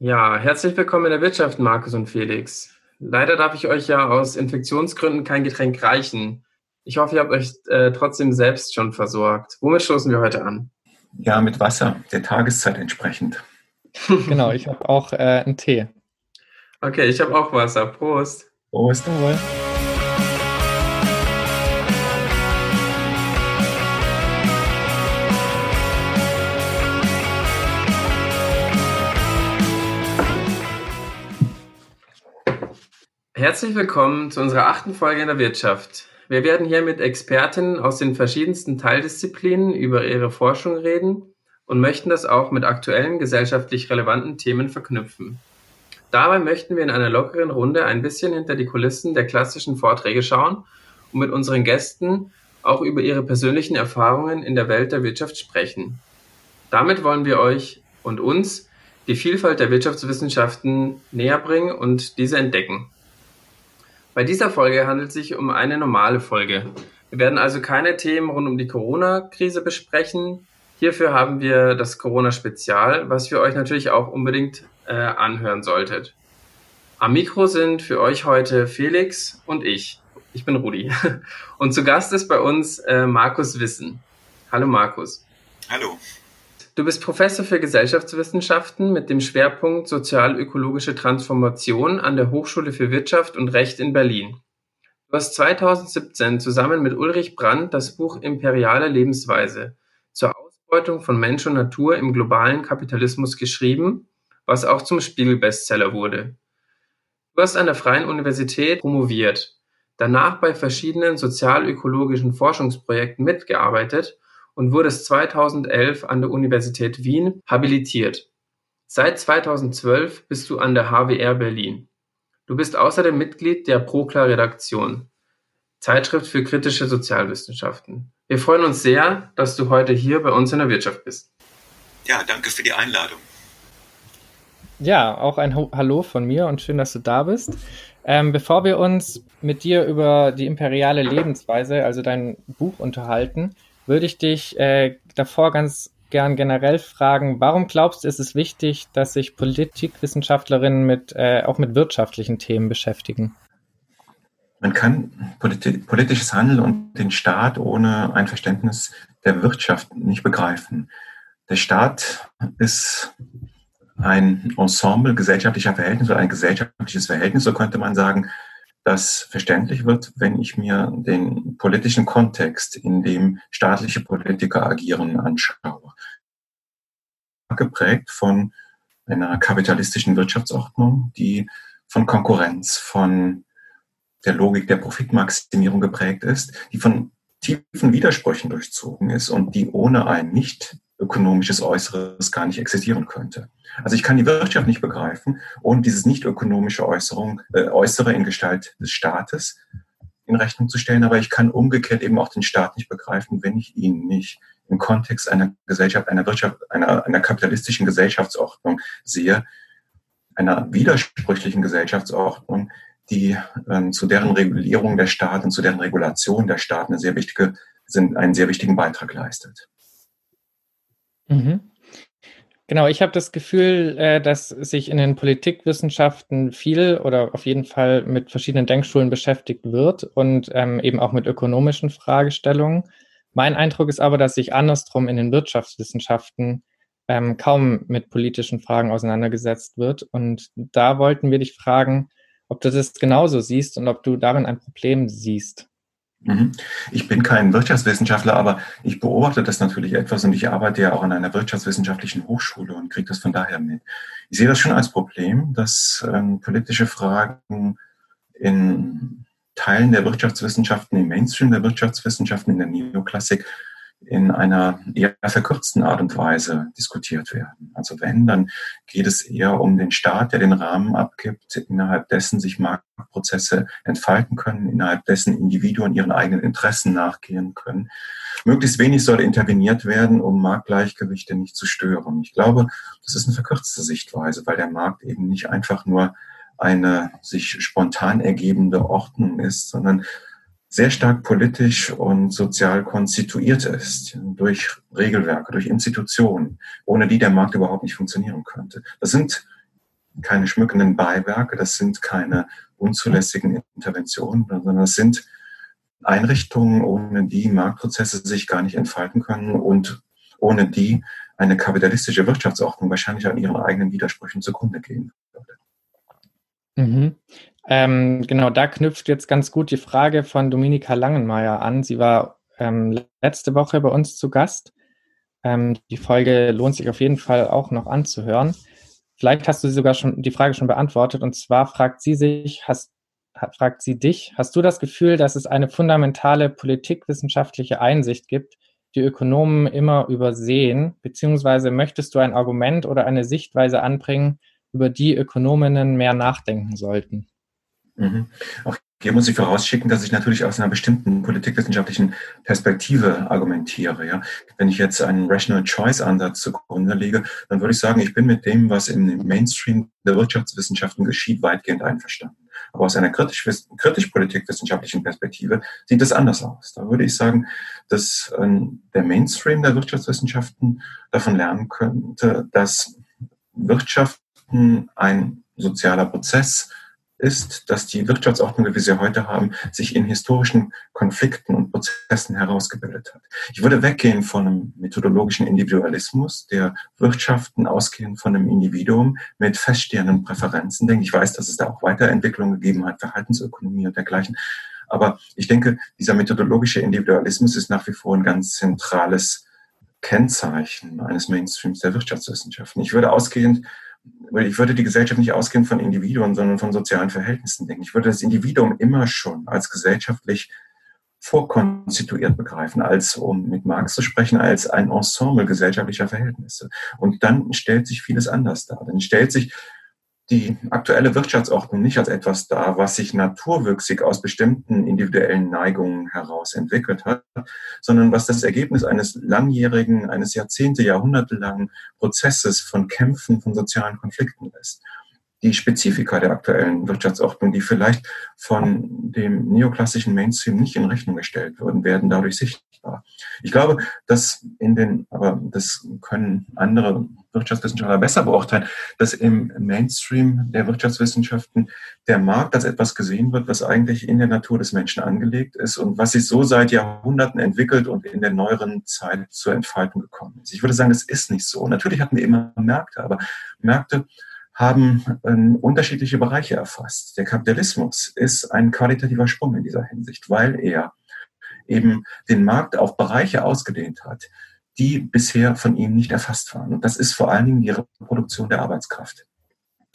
Ja, herzlich willkommen in der Wirtschaft, Markus und Felix. Leider darf ich euch ja aus Infektionsgründen kein Getränk reichen. Ich hoffe, ihr habt euch äh, trotzdem selbst schon versorgt. Womit stoßen wir heute an? Ja, mit Wasser, der Tageszeit entsprechend. genau, ich habe auch äh, einen Tee. Okay, ich habe auch Wasser. Prost. Prost. Jawohl. Herzlich willkommen zu unserer achten Folge in der Wirtschaft. Wir werden hier mit Expertinnen aus den verschiedensten Teildisziplinen über ihre Forschung reden und möchten das auch mit aktuellen gesellschaftlich relevanten Themen verknüpfen. Dabei möchten wir in einer lockeren Runde ein bisschen hinter die Kulissen der klassischen Vorträge schauen und mit unseren Gästen auch über ihre persönlichen Erfahrungen in der Welt der Wirtschaft sprechen. Damit wollen wir euch und uns die Vielfalt der Wirtschaftswissenschaften näher bringen und diese entdecken. Bei dieser Folge handelt es sich um eine normale Folge. Wir werden also keine Themen rund um die Corona-Krise besprechen. Hierfür haben wir das Corona-Spezial, was wir euch natürlich auch unbedingt äh, anhören solltet. Am Mikro sind für euch heute Felix und ich. Ich bin Rudi. Und zu Gast ist bei uns äh, Markus Wissen. Hallo Markus. Hallo. Du bist Professor für Gesellschaftswissenschaften mit dem Schwerpunkt Sozialökologische Transformation an der Hochschule für Wirtschaft und Recht in Berlin. Du hast 2017 zusammen mit Ulrich Brandt das Buch Imperiale Lebensweise zur Ausbeutung von Mensch und Natur im globalen Kapitalismus geschrieben, was auch zum Spiegel-Bestseller wurde. Du hast an der Freien Universität promoviert, danach bei verschiedenen sozialökologischen Forschungsprojekten mitgearbeitet und wurdest 2011 an der Universität Wien habilitiert. Seit 2012 bist du an der HWR Berlin. Du bist außerdem Mitglied der Prokla-Redaktion, Zeitschrift für kritische Sozialwissenschaften. Wir freuen uns sehr, dass du heute hier bei uns in der Wirtschaft bist. Ja, danke für die Einladung. Ja, auch ein Hallo von mir und schön, dass du da bist. Ähm, bevor wir uns mit dir über die imperiale Lebensweise, also dein Buch, unterhalten, würde ich dich äh, davor ganz gern generell fragen, warum glaubst du, ist es wichtig, dass sich Politikwissenschaftlerinnen mit, äh, auch mit wirtschaftlichen Themen beschäftigen? Man kann politi politisches Handeln und den Staat ohne ein Verständnis der Wirtschaft nicht begreifen. Der Staat ist ein Ensemble gesellschaftlicher Verhältnisse oder ein gesellschaftliches Verhältnis, so könnte man sagen, das verständlich wird, wenn ich mir den politischen Kontext, in dem staatliche Politiker agieren, anschaue. Geprägt von einer kapitalistischen Wirtschaftsordnung, die von Konkurrenz, von der Logik der Profitmaximierung geprägt ist, die von tiefen Widersprüchen durchzogen ist und die ohne ein nicht ökonomisches Äußeres gar nicht existieren könnte. Also ich kann die Wirtschaft nicht begreifen und dieses nicht ökonomische Äußerung, äh, Äußere in Gestalt des Staates in Rechnung zu stellen, aber ich kann umgekehrt eben auch den Staat nicht begreifen, wenn ich ihn nicht im Kontext einer Gesellschaft, einer Wirtschaft, einer, einer kapitalistischen Gesellschaftsordnung sehe, einer widersprüchlichen Gesellschaftsordnung, die äh, zu deren Regulierung der Staat und zu deren Regulation der Staat eine sehr wichtige, sind, einen sehr wichtigen Beitrag leistet. Mhm. Genau, ich habe das Gefühl, äh, dass sich in den Politikwissenschaften viel oder auf jeden Fall mit verschiedenen Denkschulen beschäftigt wird und ähm, eben auch mit ökonomischen Fragestellungen. Mein Eindruck ist aber, dass sich andersrum in den Wirtschaftswissenschaften ähm, kaum mit politischen Fragen auseinandergesetzt wird. Und da wollten wir dich fragen, ob du das genauso siehst und ob du darin ein Problem siehst. Mhm. Ich bin kein Wirtschaftswissenschaftler, aber ich beobachte das natürlich etwas und ich arbeite ja auch an einer wirtschaftswissenschaftlichen Hochschule und kriege das von daher mit. Ich sehe das schon als Problem, dass ähm, politische Fragen in Teilen der Wirtschaftswissenschaften, im Mainstream der Wirtschaftswissenschaften, in der Neoklassik in einer eher verkürzten Art und Weise diskutiert werden. Also wenn, dann geht es eher um den Staat, der den Rahmen abgibt, innerhalb dessen sich Marktprozesse entfalten können, innerhalb dessen Individuen ihren eigenen Interessen nachgehen können. Möglichst wenig soll interveniert werden, um Marktgleichgewichte nicht zu stören. Ich glaube, das ist eine verkürzte Sichtweise, weil der Markt eben nicht einfach nur eine sich spontan ergebende Ordnung ist, sondern sehr stark politisch und sozial konstituiert ist, durch Regelwerke, durch Institutionen, ohne die der Markt überhaupt nicht funktionieren könnte. Das sind keine schmückenden Beiwerke, das sind keine unzulässigen Interventionen, sondern es sind Einrichtungen, ohne die Marktprozesse sich gar nicht entfalten können und ohne die eine kapitalistische Wirtschaftsordnung wahrscheinlich an ihren eigenen Widersprüchen zugrunde gehen würde. Mhm. Ähm, genau, da knüpft jetzt ganz gut die Frage von Dominika Langenmeier an. Sie war ähm, letzte Woche bei uns zu Gast. Ähm, die Folge lohnt sich auf jeden Fall auch noch anzuhören. Vielleicht hast du sogar schon die Frage schon beantwortet. Und zwar fragt sie sich, hast, fragt sie dich, hast du das Gefühl, dass es eine fundamentale politikwissenschaftliche Einsicht gibt, die Ökonomen immer übersehen? Beziehungsweise möchtest du ein Argument oder eine Sichtweise anbringen, über die Ökonominnen mehr nachdenken sollten? Mhm. Auch hier muss ich vorausschicken, dass ich natürlich aus einer bestimmten politikwissenschaftlichen Perspektive argumentiere. Ja. Wenn ich jetzt einen Rational Choice Ansatz zugrunde lege, dann würde ich sagen, ich bin mit dem, was im Mainstream der Wirtschaftswissenschaften geschieht, weitgehend einverstanden. Aber aus einer kritisch, kritisch Perspektive sieht es anders aus. Da würde ich sagen, dass äh, der Mainstream der Wirtschaftswissenschaften davon lernen könnte, dass Wirtschaften ein sozialer Prozess ist, dass die Wirtschaftsordnung, wie wir sie heute haben, sich in historischen Konflikten und Prozessen herausgebildet hat. Ich würde weggehen von einem methodologischen Individualismus, der Wirtschaften ausgehend von einem Individuum mit feststehenden Präferenzen denke. Ich weiß, dass es da auch Weiterentwicklungen gegeben hat, Verhaltensökonomie und dergleichen. Aber ich denke, dieser methodologische Individualismus ist nach wie vor ein ganz zentrales Kennzeichen eines Mainstreams der Wirtschaftswissenschaften. Ich würde ausgehend weil ich würde die Gesellschaft nicht ausgehen von Individuen, sondern von sozialen Verhältnissen denken. Ich würde das Individuum immer schon als gesellschaftlich vorkonstituiert begreifen, als, um mit Marx zu sprechen, als ein Ensemble gesellschaftlicher Verhältnisse. Und dann stellt sich vieles anders dar. Dann stellt sich die aktuelle Wirtschaftsordnung nicht als etwas dar, was sich naturwüchsig aus bestimmten individuellen Neigungen heraus entwickelt hat, sondern was das Ergebnis eines langjährigen, eines Jahrzehnte, Jahrhundertelangen Prozesses von Kämpfen, von sozialen Konflikten ist die Spezifika der aktuellen Wirtschaftsordnung, die vielleicht von dem neoklassischen Mainstream nicht in Rechnung gestellt würden, werden dadurch sichtbar. Ich glaube, dass in den, aber das können andere Wirtschaftswissenschaftler besser beurteilen, dass im Mainstream der Wirtschaftswissenschaften der Markt als etwas gesehen wird, was eigentlich in der Natur des Menschen angelegt ist und was sich so seit Jahrhunderten entwickelt und in der neueren Zeit zur Entfaltung gekommen ist. Ich würde sagen, das ist nicht so. Natürlich hatten wir immer Märkte, aber Märkte haben ähm, unterschiedliche Bereiche erfasst. Der Kapitalismus ist ein qualitativer Sprung in dieser Hinsicht, weil er eben den Markt auf Bereiche ausgedehnt hat, die bisher von ihm nicht erfasst waren. Und das ist vor allen Dingen die Reproduktion der Arbeitskraft.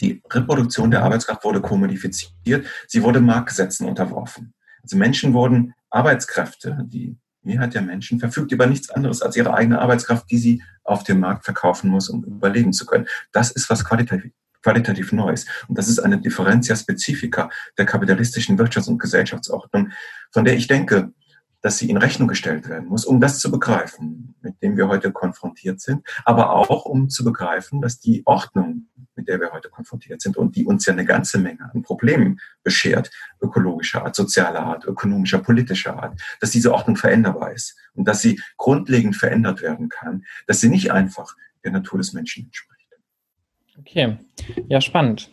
Die Reproduktion der Arbeitskraft wurde kommodifiziert, sie wurde Marktgesetzen unterworfen. Also Menschen wurden Arbeitskräfte, die Mehrheit der Menschen verfügt über nichts anderes als ihre eigene Arbeitskraft, die sie auf dem Markt verkaufen muss, um überleben zu können. Das ist was qualitativ, qualitativ Neues. Und das ist eine Differentia Specifica der kapitalistischen Wirtschafts- und Gesellschaftsordnung, von der ich denke, dass sie in Rechnung gestellt werden muss, um das zu begreifen, mit dem wir heute konfrontiert sind, aber auch um zu begreifen, dass die Ordnung, mit der wir heute konfrontiert sind und die uns ja eine ganze Menge an Problemen beschert, ökologischer Art, sozialer Art, ökonomischer, politischer Art, dass diese Ordnung veränderbar ist und dass sie grundlegend verändert werden kann, dass sie nicht einfach der Natur des Menschen entspricht. Okay, ja, spannend.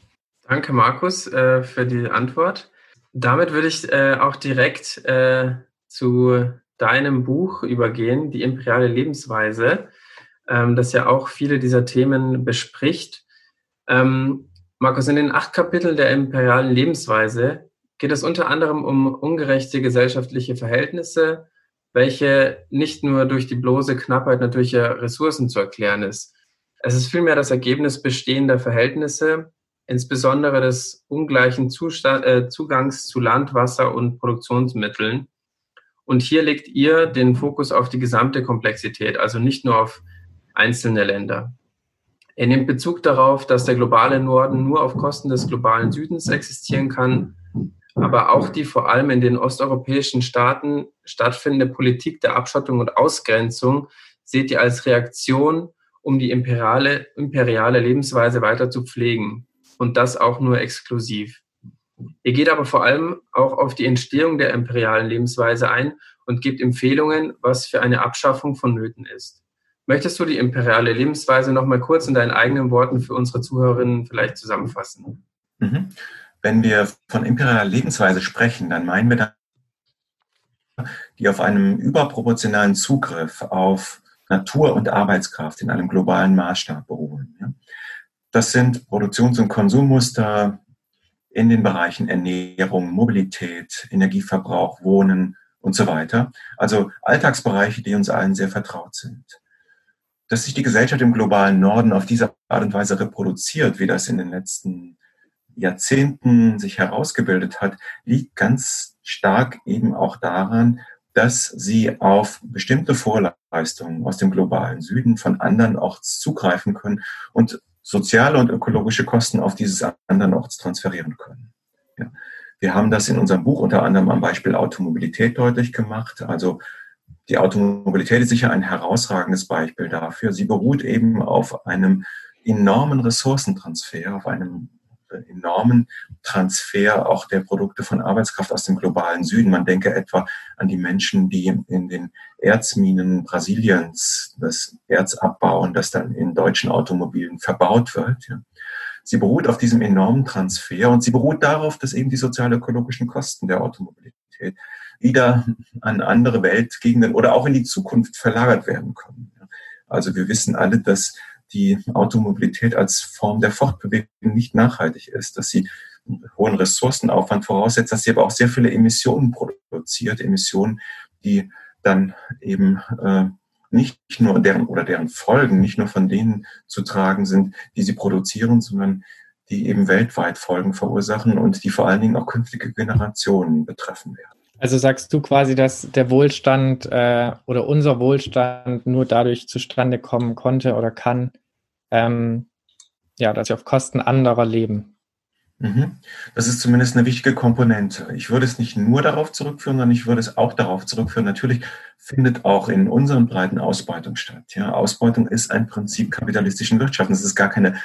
Danke, Markus, äh, für die Antwort. Damit würde ich äh, auch direkt äh, zu deinem Buch übergehen, Die imperiale Lebensweise, ähm, das ja auch viele dieser Themen bespricht. Ähm, Markus, in den acht Kapiteln der imperialen Lebensweise geht es unter anderem um ungerechte gesellschaftliche Verhältnisse, welche nicht nur durch die bloße Knappheit natürlicher Ressourcen zu erklären ist, es ist vielmehr das Ergebnis bestehender Verhältnisse, insbesondere des ungleichen Zustand, äh, Zugangs zu Land, Wasser und Produktionsmitteln. Und hier legt ihr den Fokus auf die gesamte Komplexität, also nicht nur auf einzelne Länder. Er nimmt Bezug darauf, dass der globale Norden nur auf Kosten des globalen Südens existieren kann, aber auch die vor allem in den osteuropäischen Staaten stattfindende Politik der Abschottung und Ausgrenzung seht ihr als Reaktion um die imperiale, imperiale Lebensweise weiter zu pflegen und das auch nur exklusiv. Ihr geht aber vor allem auch auf die Entstehung der imperialen Lebensweise ein und gibt Empfehlungen, was für eine Abschaffung vonnöten ist. Möchtest du die imperiale Lebensweise noch mal kurz in deinen eigenen Worten für unsere Zuhörerinnen vielleicht zusammenfassen? Mhm. Wenn wir von imperialer Lebensweise sprechen, dann meinen wir da, die auf einem überproportionalen Zugriff auf Natur und Arbeitskraft in einem globalen Maßstab beruhen. Das sind Produktions- und Konsummuster in den Bereichen Ernährung, Mobilität, Energieverbrauch, Wohnen und so weiter. Also Alltagsbereiche, die uns allen sehr vertraut sind. Dass sich die Gesellschaft im globalen Norden auf diese Art und Weise reproduziert, wie das in den letzten Jahrzehnten sich herausgebildet hat, liegt ganz stark eben auch daran, dass sie auf bestimmte Vorleistungen aus dem globalen Süden von anderen Orts zugreifen können und soziale und ökologische Kosten auf dieses anderen Orts transferieren können. Ja. Wir haben das in unserem Buch unter anderem am Beispiel Automobilität deutlich gemacht. Also die Automobilität ist sicher ein herausragendes Beispiel dafür. Sie beruht eben auf einem enormen Ressourcentransfer, auf einem enormen Transfer auch der Produkte von Arbeitskraft aus dem globalen Süden. Man denke etwa an die Menschen, die in den Erzminen Brasiliens das Erz abbauen, das dann in deutschen Automobilen verbaut wird. Sie beruht auf diesem enormen Transfer und sie beruht darauf, dass eben die sozial-ökologischen Kosten der Automobilität wieder an andere Weltgegenden oder auch in die Zukunft verlagert werden können. Also wir wissen alle, dass die Automobilität als Form der Fortbewegung nicht nachhaltig ist, dass sie hohen Ressourcenaufwand voraussetzt, dass sie aber auch sehr viele Emissionen produziert, Emissionen, die dann eben äh, nicht nur deren oder deren Folgen nicht nur von denen zu tragen sind, die sie produzieren, sondern die eben weltweit Folgen verursachen und die vor allen Dingen auch künftige Generationen betreffen werden. Also sagst du quasi, dass der Wohlstand äh, oder unser Wohlstand nur dadurch zustande kommen konnte oder kann, ähm, ja, dass wir auf Kosten anderer leben. Mhm. Das ist zumindest eine wichtige Komponente. Ich würde es nicht nur darauf zurückführen, sondern ich würde es auch darauf zurückführen. Natürlich findet auch in unseren Breiten Ausbeutung statt. Ja, Ausbeutung ist ein Prinzip kapitalistischen Wirtschaftens. Es ist gar keine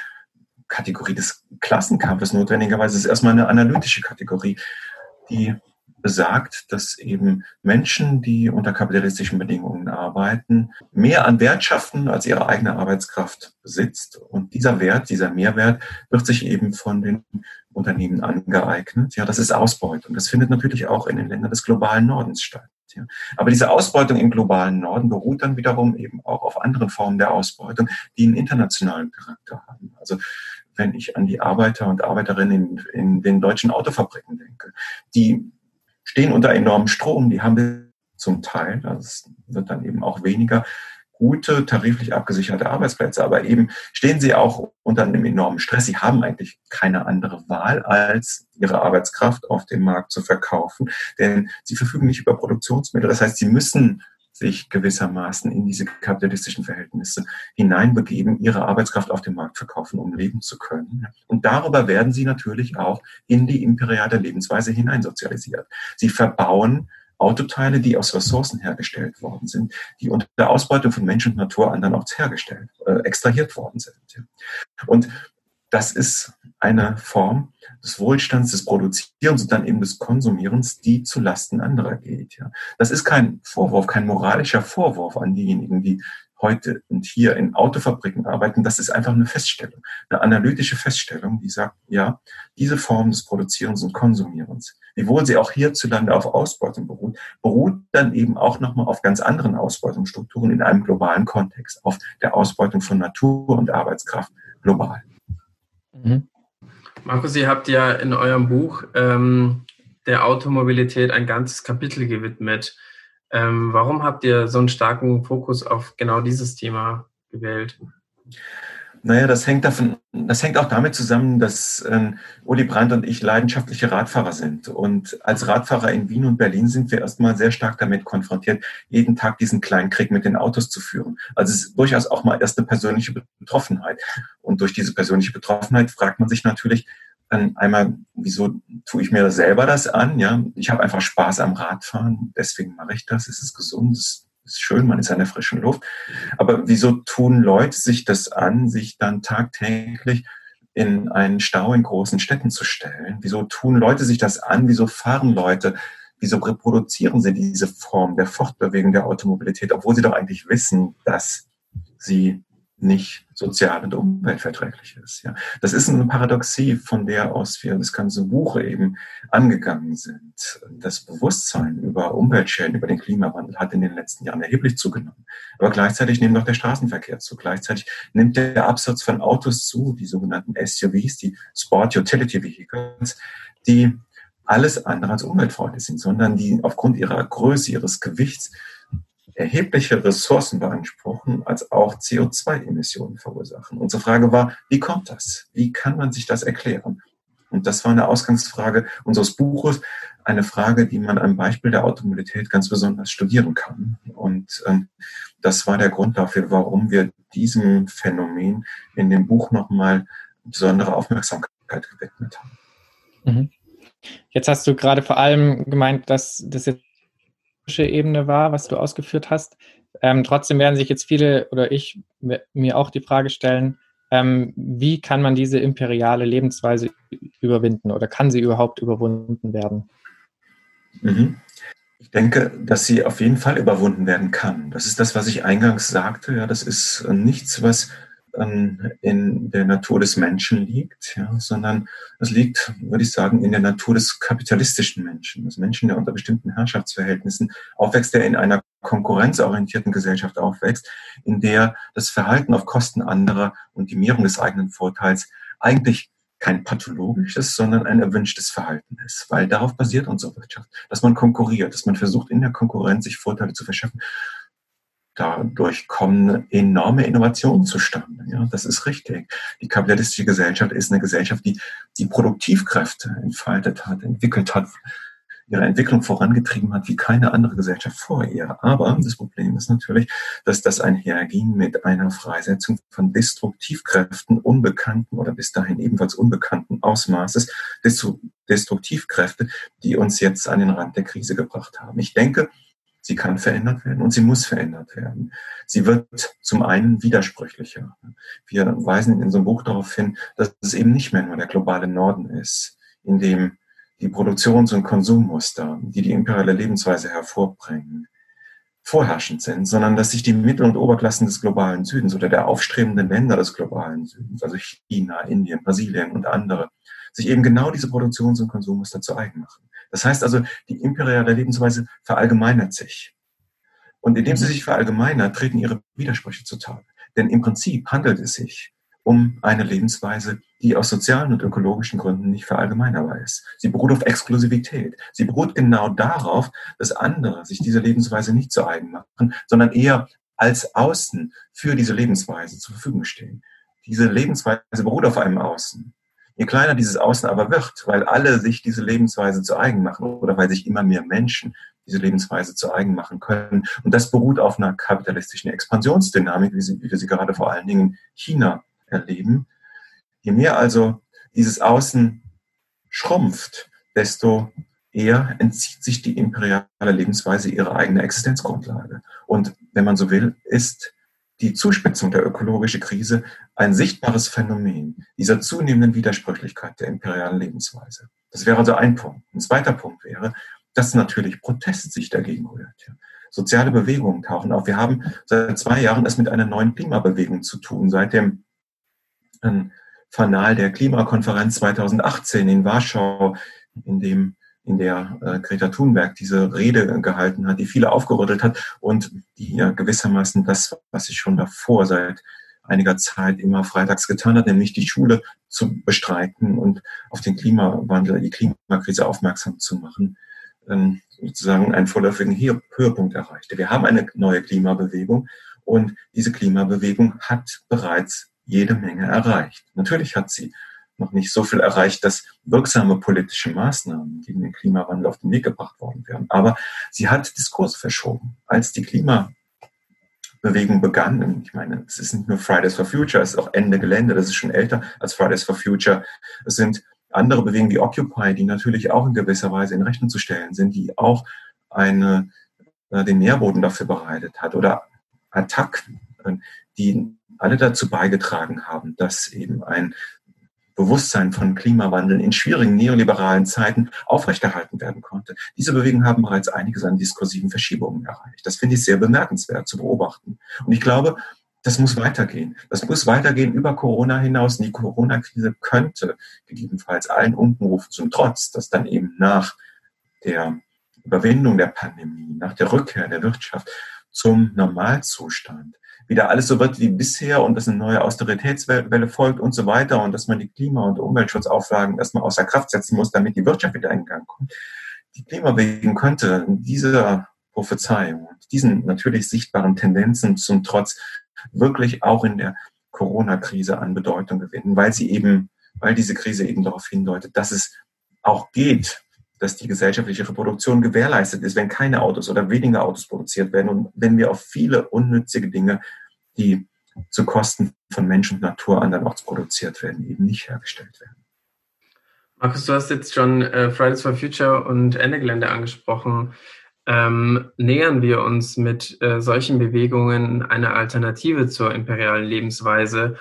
Kategorie des Klassenkampfes notwendigerweise. Es ist erstmal eine analytische Kategorie, die besagt, dass eben Menschen, die unter kapitalistischen Bedingungen arbeiten, mehr an Wert schaffen, als ihre eigene Arbeitskraft besitzt. Und dieser Wert, dieser Mehrwert wird sich eben von den Unternehmen angeeignet. Ja, das ist Ausbeutung. Das findet natürlich auch in den Ländern des globalen Nordens statt. Ja. Aber diese Ausbeutung im globalen Norden beruht dann wiederum eben auch auf anderen Formen der Ausbeutung, die einen internationalen Charakter haben. Also wenn ich an die Arbeiter und Arbeiterinnen in, in den deutschen Autofabriken denke, die stehen unter enormem Strom. Die haben zum Teil, das wird dann eben auch weniger, gute, tariflich abgesicherte Arbeitsplätze. Aber eben stehen sie auch unter einem enormen Stress. Sie haben eigentlich keine andere Wahl, als ihre Arbeitskraft auf dem Markt zu verkaufen. Denn sie verfügen nicht über Produktionsmittel. Das heißt, sie müssen sich gewissermaßen in diese kapitalistischen Verhältnisse hineinbegeben, ihre Arbeitskraft auf dem Markt verkaufen, um leben zu können. Und darüber werden sie natürlich auch in die imperiale Lebensweise hineinsozialisiert. Sie verbauen Autoteile, die aus Ressourcen hergestellt worden sind, die unter Ausbeutung von Mensch und Natur andernorts hergestellt, äh, extrahiert worden sind. Und das ist eine Form des Wohlstands, des Produzierens und dann eben des Konsumierens, die zu Lasten anderer geht. Ja. Das ist kein Vorwurf, kein moralischer Vorwurf an diejenigen, die heute und hier in Autofabriken arbeiten. Das ist einfach eine Feststellung, eine analytische Feststellung, die sagt, ja, diese Form des Produzierens und Konsumierens, wiewohl sie auch hierzulande auf Ausbeutung beruht, beruht dann eben auch nochmal auf ganz anderen Ausbeutungsstrukturen in einem globalen Kontext, auf der Ausbeutung von Natur und Arbeitskraft global. Mhm. Markus, ihr habt ja in eurem Buch ähm, der Automobilität ein ganzes Kapitel gewidmet. Ähm, warum habt ihr so einen starken Fokus auf genau dieses Thema gewählt? Naja, das hängt davon, das hängt auch damit zusammen, dass äh, Uli Brandt und ich leidenschaftliche Radfahrer sind. Und als Radfahrer in Wien und Berlin sind wir erstmal sehr stark damit konfrontiert, jeden Tag diesen kleinen Krieg mit den Autos zu führen. Also es ist durchaus auch mal erst eine persönliche Betroffenheit. Und durch diese persönliche Betroffenheit fragt man sich natürlich dann einmal, wieso tue ich mir selber das an? Ja, ich habe einfach Spaß am Radfahren, deswegen mache ich das. Es ist gesund, es ist schön, man ist an der frischen Luft. Aber wieso tun Leute sich das an, sich dann tagtäglich in einen Stau in großen Städten zu stellen? Wieso tun Leute sich das an? Wieso fahren Leute? Wieso reproduzieren sie diese Form der Fortbewegung der Automobilität, obwohl sie doch eigentlich wissen, dass sie nicht sozial und umweltverträglich ist. Ja. Das ist eine Paradoxie, von der aus wir das ganze Buch eben angegangen sind. Das Bewusstsein über Umweltschäden, über den Klimawandel hat in den letzten Jahren erheblich zugenommen. Aber gleichzeitig nimmt auch der Straßenverkehr zu. Gleichzeitig nimmt der Absatz von Autos zu, die sogenannten SUVs, die Sport Utility Vehicles, die alles andere als umweltfreundlich sind, sondern die aufgrund ihrer Größe, ihres Gewichts erhebliche Ressourcen beanspruchen, als auch CO2-Emissionen verursachen. Unsere Frage war, wie kommt das? Wie kann man sich das erklären? Und das war eine Ausgangsfrage unseres Buches, eine Frage, die man am Beispiel der Automobilität ganz besonders studieren kann. Und ähm, das war der Grund dafür, warum wir diesem Phänomen in dem Buch nochmal besondere Aufmerksamkeit gewidmet haben. Mhm. Jetzt hast du gerade vor allem gemeint, dass das jetzt Ebene war, was du ausgeführt hast. Ähm, trotzdem werden sich jetzt viele oder ich mir auch die Frage stellen, ähm, wie kann man diese imperiale Lebensweise überwinden oder kann sie überhaupt überwunden werden? Mhm. Ich denke, dass sie auf jeden Fall überwunden werden kann. Das ist das, was ich eingangs sagte. Ja, das ist nichts, was ähm, in der Natur des Menschen liegt, ja, sondern es liegt, würde ich sagen, in der Natur des kapitalistischen Menschen, des Menschen, der unter bestimmten Herrschaftsverhältnissen aufwächst, der in einer konkurrenzorientierten Gesellschaft aufwächst, in der das Verhalten auf Kosten anderer und die Mehrung des eigenen Vorteils eigentlich kein pathologisches, sondern ein erwünschtes Verhalten ist, weil darauf basiert unsere Wirtschaft, dass man konkurriert, dass man versucht, in der Konkurrenz sich Vorteile zu verschaffen dadurch kommen enorme Innovationen zustande. Ja, das ist richtig. Die kapitalistische Gesellschaft ist eine Gesellschaft, die die Produktivkräfte entfaltet hat, entwickelt hat, ihre Entwicklung vorangetrieben hat wie keine andere Gesellschaft vor ihr. Aber das Problem ist natürlich, dass das einherging mit einer Freisetzung von Destruktivkräften unbekannten oder bis dahin ebenfalls unbekannten Ausmaßes, Destruktivkräfte, die uns jetzt an den Rand der Krise gebracht haben. Ich denke, Sie kann verändert werden und sie muss verändert werden. Sie wird zum einen widersprüchlicher. Wir weisen in unserem Buch darauf hin, dass es eben nicht mehr nur der globale Norden ist, in dem die Produktions- und Konsummuster, die die imperiale Lebensweise hervorbringen, vorherrschend sind, sondern dass sich die Mittel- und Oberklassen des globalen Südens oder der aufstrebenden Länder des globalen Südens, also China, Indien, Brasilien und andere, sich eben genau diese Produktions- und Konsummuster zu eigen machen. Das heißt also, die imperiale Lebensweise verallgemeinert sich. Und indem sie mhm. sich verallgemeinert, treten ihre Widersprüche zutage. Denn im Prinzip handelt es sich um eine Lebensweise, die aus sozialen und ökologischen Gründen nicht verallgemeinerbar ist. Sie beruht auf Exklusivität. Sie beruht genau darauf, dass andere sich diese Lebensweise nicht zu eigen machen, sondern eher als Außen für diese Lebensweise zur Verfügung stehen. Diese Lebensweise beruht auf einem Außen. Je kleiner dieses Außen aber wird, weil alle sich diese Lebensweise zu eigen machen oder weil sich immer mehr Menschen diese Lebensweise zu eigen machen können. Und das beruht auf einer kapitalistischen Expansionsdynamik, wie, sie, wie wir sie gerade vor allen Dingen in China erleben. Je mehr also dieses Außen schrumpft, desto eher entzieht sich die imperiale Lebensweise ihre eigene Existenzgrundlage. Und wenn man so will, ist die Zuspitzung der ökologischen Krise ein sichtbares Phänomen dieser zunehmenden Widersprüchlichkeit der imperialen Lebensweise. Das wäre also ein Punkt. Ein zweiter Punkt wäre, dass natürlich Protest sich dagegen rührt. Soziale Bewegungen tauchen auf. Wir haben seit zwei Jahren es mit einer neuen Klimabewegung zu tun. Seit dem ähm, Fanal der Klimakonferenz 2018 in Warschau, in dem in der äh, Greta Thunberg diese Rede gehalten hat, die viele aufgerüttelt hat und die ja gewissermaßen das, was sie schon davor seit einiger Zeit immer freitags getan hat, nämlich die Schule zu bestreiten und auf den Klimawandel, die Klimakrise aufmerksam zu machen, ähm, sozusagen einen vorläufigen Höhepunkt erreichte. Wir haben eine neue Klimabewegung und diese Klimabewegung hat bereits jede Menge erreicht. Natürlich hat sie noch nicht so viel erreicht, dass wirksame politische Maßnahmen gegen den Klimawandel auf den Weg gebracht worden wären. Aber sie hat Diskurs verschoben. Als die Klimabewegung begann, ich meine, es ist nicht nur Fridays for Future, es ist auch Ende Gelände, das ist schon älter als Fridays for Future. Es sind andere Bewegungen wie Occupy, die natürlich auch in gewisser Weise in Rechnung zu stellen sind, die auch eine, äh, den Nährboden dafür bereitet hat. Oder Attack, äh, die alle dazu beigetragen haben, dass eben ein Bewusstsein von Klimawandel in schwierigen neoliberalen Zeiten aufrechterhalten werden konnte. Diese Bewegungen haben bereits einiges an diskursiven Verschiebungen erreicht. Das finde ich sehr bemerkenswert zu beobachten. Und ich glaube, das muss weitergehen. Das muss weitergehen über Corona hinaus. Die Corona-Krise könnte gegebenenfalls allen Unkenrufen zum Trotz, dass dann eben nach der Überwindung der Pandemie, nach der Rückkehr der Wirtschaft zum Normalzustand wieder alles so wird wie bisher und dass eine neue Austeritätswelle folgt und so weiter und dass man die Klima- und Umweltschutzauflagen erstmal außer Kraft setzen muss, damit die Wirtschaft wieder in Gang kommt. Die Klimabewegung könnte dieser Prophezeiung und diesen natürlich sichtbaren Tendenzen zum Trotz wirklich auch in der Corona-Krise an Bedeutung gewinnen, weil sie eben, weil diese Krise eben darauf hindeutet, dass es auch geht, dass die gesellschaftliche Reproduktion gewährleistet ist, wenn keine Autos oder weniger Autos produziert werden und wenn wir auf viele unnützige Dinge, die zu Kosten von Mensch und Natur andernorts produziert werden, eben nicht hergestellt werden. Markus, du hast jetzt schon äh, Fridays for Future und Ende Gelände angesprochen. Ähm, nähern wir uns mit äh, solchen Bewegungen einer Alternative zur imperialen Lebensweise?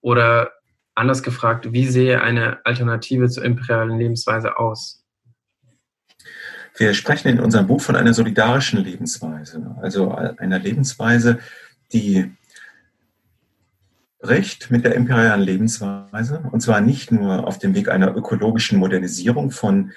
Oder anders gefragt, wie sehe eine Alternative zur imperialen Lebensweise aus? Wir sprechen in unserem Buch von einer solidarischen Lebensweise, also einer Lebensweise, die bricht mit der imperialen Lebensweise, und zwar nicht nur auf dem Weg einer ökologischen Modernisierung von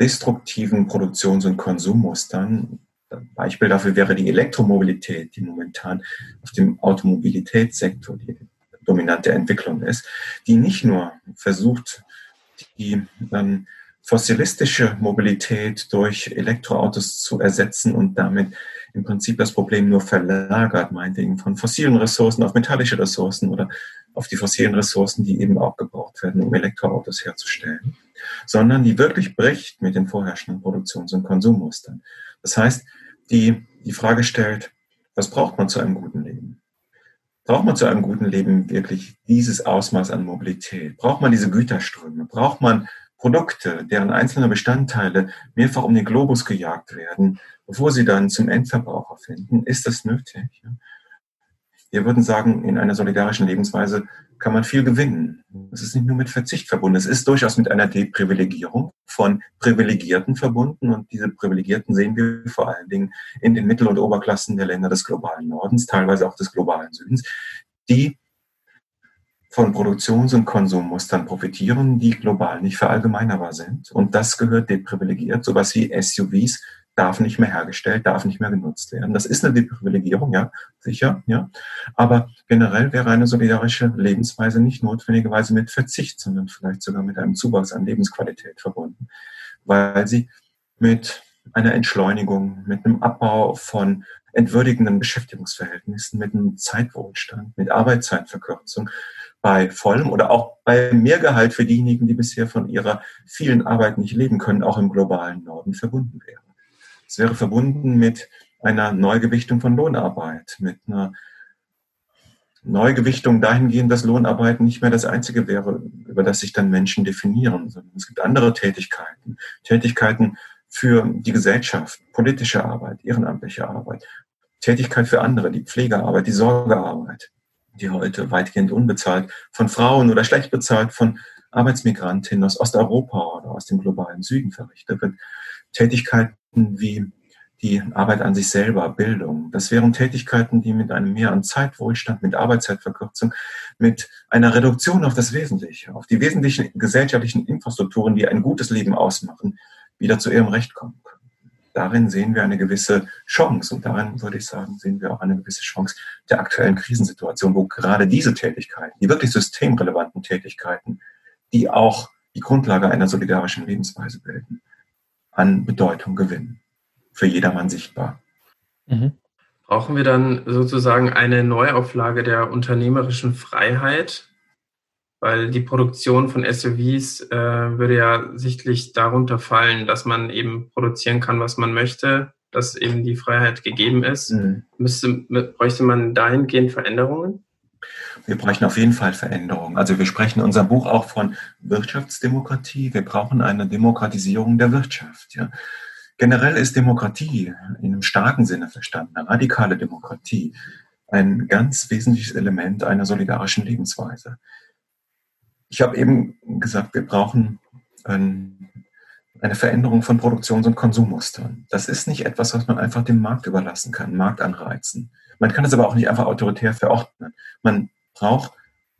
destruktiven Produktions- und Konsummustern. Ein Beispiel dafür wäre die Elektromobilität, die momentan auf dem Automobilitätssektor die dominante Entwicklung ist, die nicht nur versucht, die ähm, fossilistische Mobilität durch Elektroautos zu ersetzen und damit im Prinzip das Problem nur verlagert, meinetwegen von fossilen Ressourcen auf metallische Ressourcen oder auf die fossilen Ressourcen, die eben auch gebraucht werden, um Elektroautos herzustellen, sondern die wirklich bricht mit den vorherrschenden Produktions- und Konsummustern. Das heißt, die die Frage stellt, was braucht man zu einem guten Leben? Braucht man zu einem guten Leben wirklich dieses Ausmaß an Mobilität? Braucht man diese Güterströme? Braucht man Produkte, deren einzelne Bestandteile mehrfach um den Globus gejagt werden, bevor sie dann zum Endverbraucher finden, ist das nötig. Wir würden sagen, in einer solidarischen Lebensweise kann man viel gewinnen. Es ist nicht nur mit Verzicht verbunden, es ist durchaus mit einer Deprivilegierung von Privilegierten verbunden. Und diese Privilegierten sehen wir vor allen Dingen in den Mittel- und Oberklassen der Länder des globalen Nordens, teilweise auch des globalen Südens, die von Produktions- und Konsummustern profitieren, die global nicht verallgemeinerbar sind. Und das gehört deprivilegiert. Sowas wie SUVs darf nicht mehr hergestellt, darf nicht mehr genutzt werden. Das ist eine Deprivilegierung, ja, sicher, ja. Aber generell wäre eine solidarische Lebensweise nicht notwendigerweise mit Verzicht, sondern vielleicht sogar mit einem Zuwachs an Lebensqualität verbunden, weil sie mit einer Entschleunigung, mit einem Abbau von entwürdigenden Beschäftigungsverhältnissen, mit einem Zeitwohlstand, mit Arbeitszeitverkürzung, bei vollem oder auch bei Mehrgehalt für diejenigen, die bisher von ihrer vielen Arbeit nicht leben können, auch im globalen Norden verbunden wäre. Es wäre verbunden mit einer Neugewichtung von Lohnarbeit, mit einer Neugewichtung dahingehend, dass Lohnarbeit nicht mehr das Einzige wäre, über das sich dann Menschen definieren, sondern es gibt andere Tätigkeiten, Tätigkeiten für die Gesellschaft, politische Arbeit, ehrenamtliche Arbeit, Tätigkeit für andere, die Pflegearbeit, die Sorgearbeit die heute weitgehend unbezahlt von Frauen oder schlecht bezahlt von Arbeitsmigrantinnen aus Osteuropa oder aus dem globalen Süden verrichtet wird. Tätigkeiten wie die Arbeit an sich selber, Bildung. Das wären Tätigkeiten, die mit einem Mehr an Zeitwohlstand, mit Arbeitszeitverkürzung, mit einer Reduktion auf das Wesentliche, auf die wesentlichen gesellschaftlichen Infrastrukturen, die ein gutes Leben ausmachen, wieder zu ihrem Recht kommen darin sehen wir eine gewisse Chance. Und darin würde ich sagen, sehen wir auch eine gewisse Chance der aktuellen Krisensituation, wo gerade diese Tätigkeiten, die wirklich systemrelevanten Tätigkeiten, die auch die Grundlage einer solidarischen Lebensweise bilden, an Bedeutung gewinnen. Für jedermann sichtbar. Mhm. Brauchen wir dann sozusagen eine Neuauflage der unternehmerischen Freiheit, weil die Produktion von SUVs äh, würde ja sichtlich darunter fallen, dass man eben produzieren kann, was man möchte, dass eben die Freiheit gegeben ist. Mhm. Müsste, bräuchte man dahingehend Veränderungen? Wir bräuchten auf jeden Fall Veränderungen. Also wir sprechen in unserem Buch auch von Wirtschaftsdemokratie. Wir brauchen eine Demokratisierung der Wirtschaft. Ja. Generell ist Demokratie in einem starken Sinne verstanden, eine radikale Demokratie, ein ganz wesentliches Element einer solidarischen Lebensweise. Ich habe eben gesagt, wir brauchen ein eine Veränderung von Produktions- und Konsummustern. Das ist nicht etwas, was man einfach dem Markt überlassen kann, Markt anreizen. Man kann es aber auch nicht einfach autoritär verordnen. Man braucht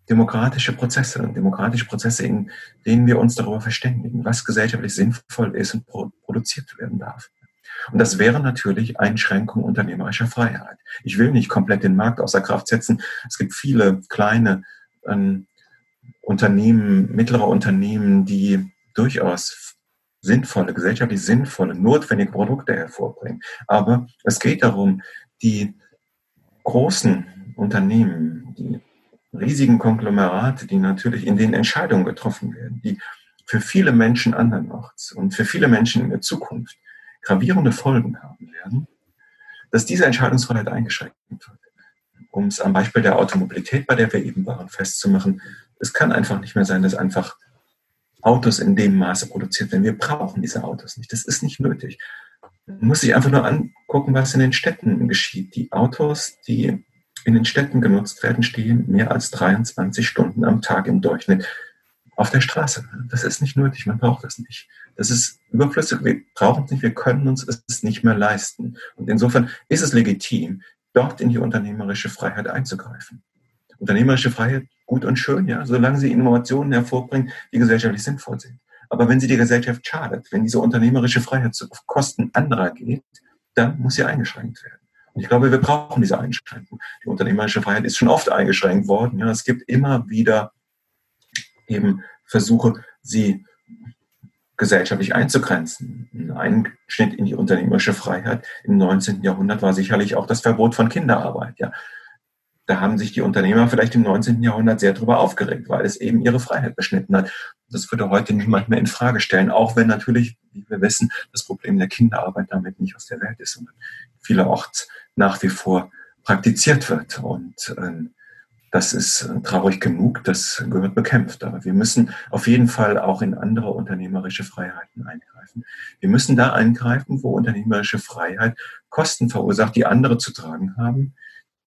demokratische Prozesse, demokratische Prozesse, in denen wir uns darüber verständigen, was gesellschaftlich sinnvoll ist und produziert werden darf. Und das wäre natürlich Einschränkung unternehmerischer Freiheit. Ich will nicht komplett den Markt außer Kraft setzen. Es gibt viele kleine ähm, Unternehmen, mittlere Unternehmen, die durchaus sinnvolle, gesellschaftlich sinnvolle, notwendige Produkte hervorbringen. Aber es geht darum, die großen Unternehmen, die riesigen Konglomerate, die natürlich in denen Entscheidungen getroffen werden, die für viele Menschen andernorts und für viele Menschen in der Zukunft gravierende Folgen haben werden, dass diese Entscheidungsfreiheit eingeschränkt wird. Um es am Beispiel der Automobilität, bei der wir eben waren, festzumachen, es kann einfach nicht mehr sein, dass einfach Autos in dem Maße produziert werden. Wir brauchen diese Autos nicht. Das ist nicht nötig. Man muss sich einfach nur angucken, was in den Städten geschieht. Die Autos, die in den Städten genutzt werden, stehen mehr als 23 Stunden am Tag im Durchschnitt auf der Straße. Das ist nicht nötig, man braucht das nicht. Das ist überflüssig, wir brauchen es nicht, wir können uns es nicht mehr leisten. Und insofern ist es legitim, dort in die unternehmerische Freiheit einzugreifen. Unternehmerische Freiheit, gut und schön, ja, solange sie Innovationen hervorbringen, die gesellschaftlich sinnvoll sind. Aber wenn sie der Gesellschaft schadet, wenn diese unternehmerische Freiheit zu Kosten anderer geht, dann muss sie eingeschränkt werden. Und ich glaube, wir brauchen diese Einschränkung. Die unternehmerische Freiheit ist schon oft eingeschränkt worden. Ja, es gibt immer wieder eben Versuche, sie gesellschaftlich einzugrenzen. Ein Einschnitt in die unternehmerische Freiheit im 19. Jahrhundert war sicherlich auch das Verbot von Kinderarbeit. Ja. Da haben sich die Unternehmer vielleicht im 19. Jahrhundert sehr darüber aufgeregt, weil es eben ihre Freiheit beschnitten hat. Das würde heute niemand mehr in Frage stellen, auch wenn natürlich, wie wir wissen, das Problem der Kinderarbeit damit nicht aus der Welt ist, sondern vielerorts nach wie vor praktiziert wird. Und äh, das ist äh, traurig genug, das gehört bekämpft. Aber wir müssen auf jeden Fall auch in andere unternehmerische Freiheiten eingreifen. Wir müssen da eingreifen, wo unternehmerische Freiheit Kosten verursacht, die andere zu tragen haben,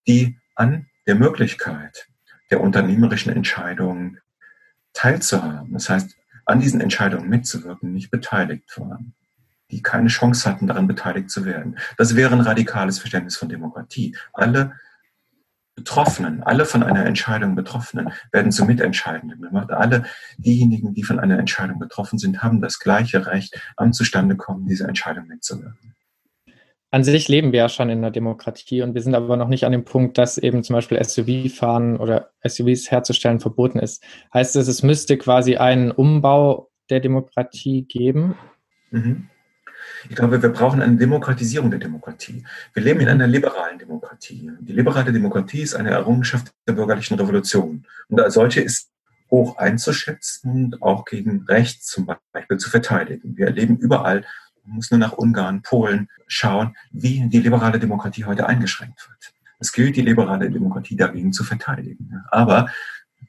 die an der Möglichkeit der unternehmerischen Entscheidungen teilzuhaben. Das heißt, an diesen Entscheidungen mitzuwirken, nicht beteiligt waren die keine Chance hatten, daran beteiligt zu werden. Das wäre ein radikales Verständnis von Demokratie. Alle Betroffenen, alle von einer Entscheidung Betroffenen werden zu Mitentscheidenden gemacht. Alle diejenigen, die von einer Entscheidung betroffen sind, haben das gleiche Recht, am Zustandekommen dieser Entscheidung mitzuwirken. An sich leben wir ja schon in einer Demokratie und wir sind aber noch nicht an dem Punkt, dass eben zum Beispiel SUV-Fahren oder SUVs herzustellen verboten ist. Heißt es, es müsste quasi einen Umbau der Demokratie geben? Mhm. Ich glaube, wir brauchen eine Demokratisierung der Demokratie. Wir leben in einer liberalen Demokratie. Die liberale Demokratie ist eine Errungenschaft der bürgerlichen Revolution. Und als solche ist hoch einzuschätzen und auch gegen Rechts zum Beispiel zu verteidigen. Wir erleben überall, man muss nur nach Ungarn, Polen schauen, wie die liberale Demokratie heute eingeschränkt wird. Es gilt, die liberale Demokratie dagegen zu verteidigen. Aber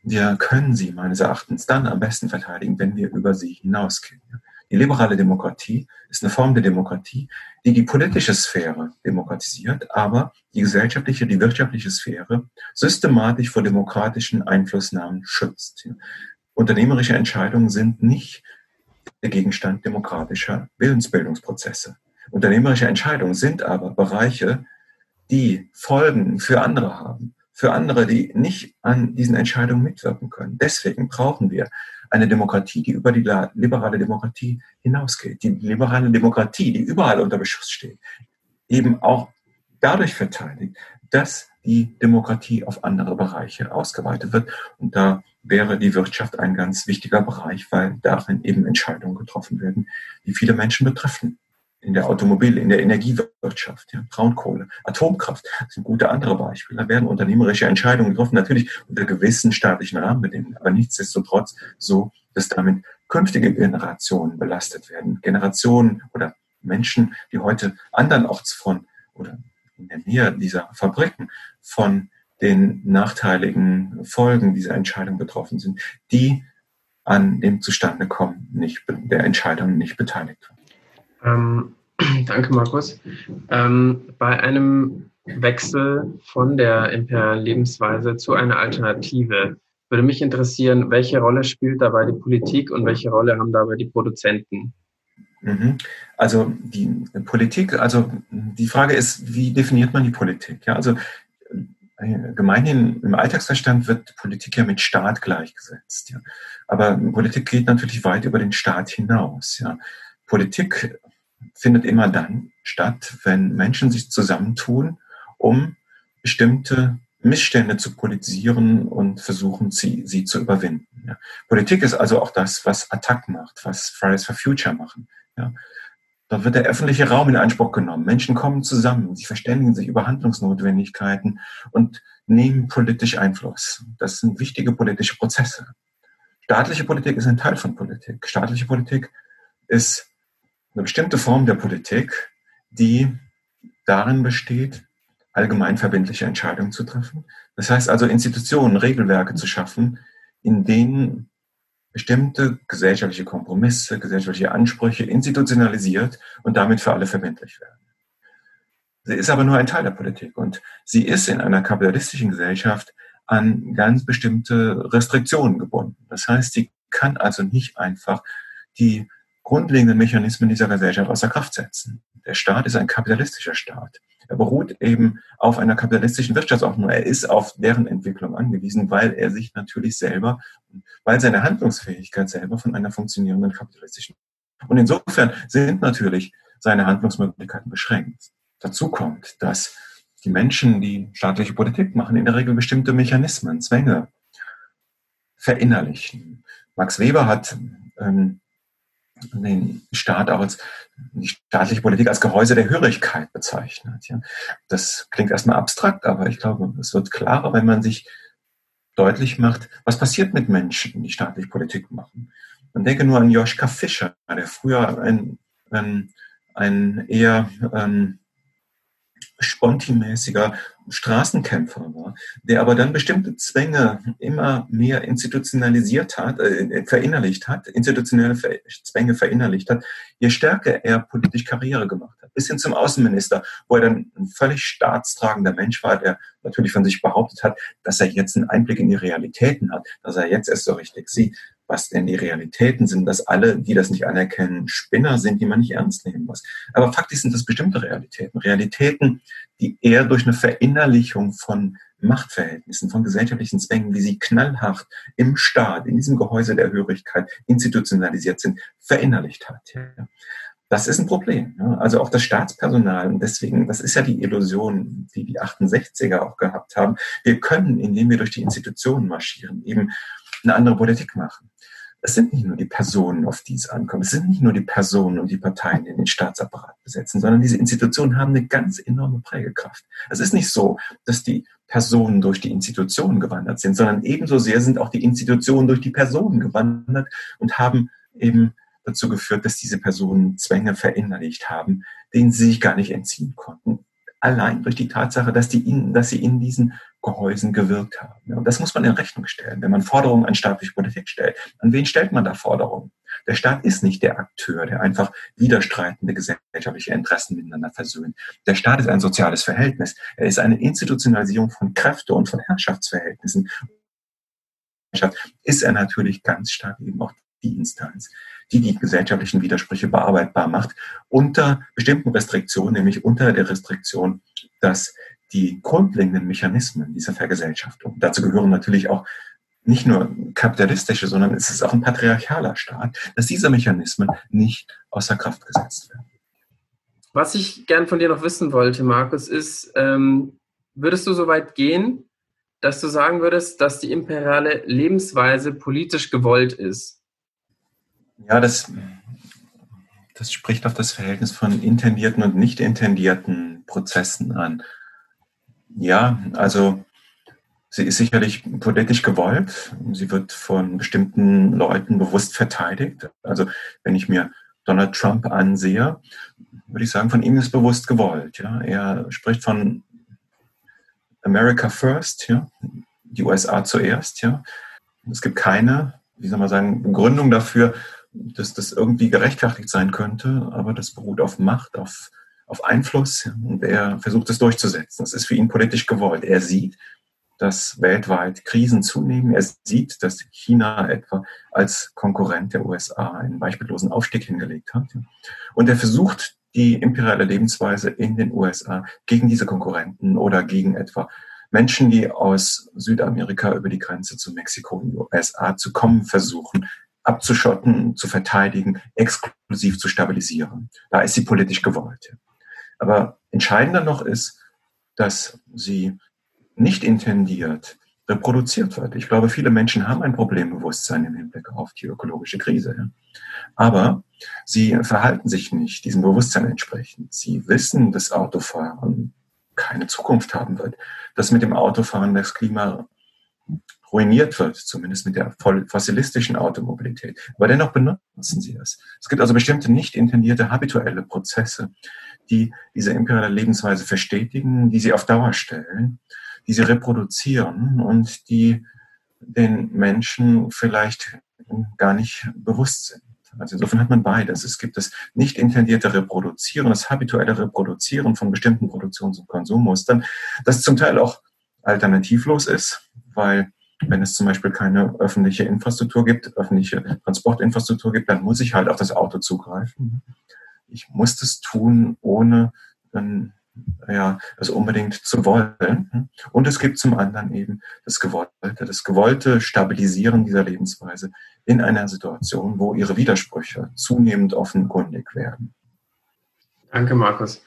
wir können sie meines Erachtens dann am besten verteidigen, wenn wir über sie hinausgehen. Die liberale Demokratie ist eine Form der Demokratie, die die politische Sphäre demokratisiert, aber die gesellschaftliche, die wirtschaftliche Sphäre systematisch vor demokratischen Einflussnahmen schützt. Unternehmerische Entscheidungen sind nicht der Gegenstand demokratischer Willensbildungsprozesse. Unternehmerische Entscheidungen sind aber Bereiche, die Folgen für andere haben, für andere, die nicht an diesen Entscheidungen mitwirken können. Deswegen brauchen wir eine Demokratie, die über die liberale Demokratie hinausgeht. Die liberale Demokratie, die überall unter Beschuss steht, eben auch dadurch verteidigt, dass die Demokratie auf andere Bereiche ausgeweitet wird. Und da wäre die Wirtschaft ein ganz wichtiger Bereich, weil darin eben Entscheidungen getroffen werden, die viele Menschen betreffen in der Automobil-, in der Energiewirtschaft, ja, Braunkohle, Atomkraft, das sind gute andere Beispiele. Da werden unternehmerische Entscheidungen getroffen, natürlich unter gewissen staatlichen Rahmenbedingungen, aber nichtsdestotrotz so, dass damit künftige Generationen belastet werden. Generationen oder Menschen, die heute andernorts von oder in der Nähe dieser Fabriken von den nachteiligen Folgen dieser Entscheidung betroffen sind, die an dem Zustandekommen nicht, der Entscheidung nicht beteiligt waren. Ähm, danke, Markus. Ähm, bei einem Wechsel von der imperialen Lebensweise zu einer Alternative würde mich interessieren, welche Rolle spielt dabei die Politik und welche Rolle haben dabei die Produzenten? Mhm. Also die Politik, also die Frage ist, wie definiert man die Politik? Ja, also gemeinhin im Alltagsverstand wird Politik ja mit Staat gleichgesetzt. Ja. Aber Politik geht natürlich weit über den Staat hinaus. Ja. Politik findet immer dann statt, wenn Menschen sich zusammentun, um bestimmte Missstände zu politisieren und versuchen, sie, sie zu überwinden. Ja. Politik ist also auch das, was Attac macht, was Fridays for Future machen. Ja. Dort wird der öffentliche Raum in Anspruch genommen. Menschen kommen zusammen, sie verständigen sich über Handlungsnotwendigkeiten und nehmen politisch Einfluss. Das sind wichtige politische Prozesse. Staatliche Politik ist ein Teil von Politik. Staatliche Politik ist eine bestimmte Form der Politik, die darin besteht, allgemein verbindliche Entscheidungen zu treffen. Das heißt also Institutionen, Regelwerke zu schaffen, in denen bestimmte gesellschaftliche Kompromisse, gesellschaftliche Ansprüche institutionalisiert und damit für alle verbindlich werden. Sie ist aber nur ein Teil der Politik und sie ist in einer kapitalistischen Gesellschaft an ganz bestimmte Restriktionen gebunden. Das heißt, sie kann also nicht einfach die grundlegenden Mechanismen dieser Gesellschaft außer Kraft setzen. Der Staat ist ein kapitalistischer Staat. Er beruht eben auf einer kapitalistischen Wirtschaftsordnung. Er ist auf deren Entwicklung angewiesen, weil er sich natürlich selber, weil seine Handlungsfähigkeit selber von einer funktionierenden kapitalistischen. Und insofern sind natürlich seine Handlungsmöglichkeiten beschränkt. Dazu kommt, dass die Menschen, die staatliche Politik machen, in der Regel bestimmte Mechanismen, Zwänge verinnerlichen. Max Weber hat ähm, den Staat auch als die staatliche Politik als Gehäuse der Hörigkeit bezeichnet. Ja. Das klingt erstmal abstrakt, aber ich glaube, es wird klarer, wenn man sich deutlich macht, was passiert mit Menschen, die staatliche Politik machen. Man denke nur an Joschka Fischer, der früher ein, ein, ein eher ähm, spontimäßiger Straßenkämpfer war, der aber dann bestimmte Zwänge immer mehr institutionalisiert hat, äh, verinnerlicht hat, institutionelle Zwänge verinnerlicht hat, je stärker er politisch Karriere gemacht hat, bis hin zum Außenminister, wo er dann ein völlig staatstragender Mensch war, der natürlich von sich behauptet hat, dass er jetzt einen Einblick in die Realitäten hat, dass er jetzt erst so richtig sieht was denn die Realitäten sind, dass alle, die das nicht anerkennen, Spinner sind, die man nicht ernst nehmen muss. Aber faktisch sind das bestimmte Realitäten. Realitäten, die eher durch eine Verinnerlichung von Machtverhältnissen, von gesellschaftlichen Zwängen, wie sie knallhart im Staat, in diesem Gehäuse der Hörigkeit institutionalisiert sind, verinnerlicht hat. Das ist ein Problem. Also auch das Staatspersonal, und deswegen, das ist ja die Illusion, die die 68er auch gehabt haben. Wir können, indem wir durch die Institutionen marschieren, eben eine andere Politik machen es sind nicht nur die Personen, auf die es ankommt. Es sind nicht nur die Personen und die Parteien, die den Staatsapparat besetzen, sondern diese Institutionen haben eine ganz enorme Prägekraft. Es ist nicht so, dass die Personen durch die Institutionen gewandert sind, sondern ebenso sehr sind auch die Institutionen durch die Personen gewandert und haben eben dazu geführt, dass diese Personen Zwänge verinnerlicht haben, denen sie sich gar nicht entziehen konnten allein durch die Tatsache, dass, die in, dass sie in diesen Gehäusen gewirkt haben. Und das muss man in Rechnung stellen, wenn man Forderungen an staatliche Politik stellt. An wen stellt man da Forderungen? Der Staat ist nicht der Akteur, der einfach widerstreitende gesellschaftliche Interessen miteinander versöhnt. Der Staat ist ein soziales Verhältnis. Er ist eine Institutionalisierung von Kräfte und von Herrschaftsverhältnissen. Ist er natürlich ganz stark eben auch die Instanz, die die gesellschaftlichen Widersprüche bearbeitbar macht, unter bestimmten Restriktionen, nämlich unter der Restriktion, dass die grundlegenden Mechanismen dieser Vergesellschaftung, dazu gehören natürlich auch nicht nur kapitalistische, sondern es ist auch ein patriarchaler Staat, dass diese Mechanismen nicht außer Kraft gesetzt werden. Was ich gern von dir noch wissen wollte, Markus, ist, ähm, würdest du so weit gehen, dass du sagen würdest, dass die imperiale Lebensweise politisch gewollt ist? Ja, das, das spricht auf das Verhältnis von intendierten und nicht intendierten Prozessen an. Ja, also sie ist sicherlich politisch gewollt. Sie wird von bestimmten Leuten bewusst verteidigt. Also wenn ich mir Donald Trump ansehe, würde ich sagen, von ihm ist bewusst gewollt. Ja. Er spricht von America First, ja, die USA zuerst. Ja. Es gibt keine, wie soll man sagen, Begründung dafür, dass das irgendwie gerechtfertigt sein könnte, aber das beruht auf Macht, auf, auf Einfluss und er versucht es durchzusetzen. Das ist für ihn politisch gewollt. Er sieht, dass weltweit Krisen zunehmen. Er sieht, dass China etwa als Konkurrent der USA einen beispiellosen Aufstieg hingelegt hat. Und er versucht, die imperiale Lebensweise in den USA gegen diese Konkurrenten oder gegen etwa Menschen, die aus Südamerika über die Grenze zu Mexiko und USA zu kommen versuchen, abzuschotten, zu verteidigen, exklusiv zu stabilisieren. Da ist sie politisch gewollt. Aber entscheidender noch ist, dass sie nicht intendiert reproduziert wird. Ich glaube, viele Menschen haben ein Problembewusstsein im Hinblick auf die ökologische Krise. Aber sie verhalten sich nicht diesem Bewusstsein entsprechend. Sie wissen, dass Autofahren keine Zukunft haben wird, dass mit dem Autofahren das Klima ruiniert wird, zumindest mit der fossilistischen Automobilität. Aber dennoch benutzen sie es. Es gibt also bestimmte nicht intendierte habituelle Prozesse, die diese imperiale Lebensweise verstetigen, die sie auf Dauer stellen die sie reproduzieren und die den Menschen vielleicht gar nicht bewusst sind. Also insofern hat man beides. Es gibt das nicht intendierte Reproduzieren, das habituelle Reproduzieren von bestimmten Produktions- und Konsummustern, das zum Teil auch alternativlos ist, weil wenn es zum Beispiel keine öffentliche Infrastruktur gibt, öffentliche Transportinfrastruktur gibt, dann muss ich halt auf das Auto zugreifen. Ich muss das tun, ohne dann ja, das unbedingt zu wollen. Und es gibt zum anderen eben das Gewollte, das gewollte Stabilisieren dieser Lebensweise in einer Situation, wo ihre Widersprüche zunehmend offenkundig werden. Danke, Markus.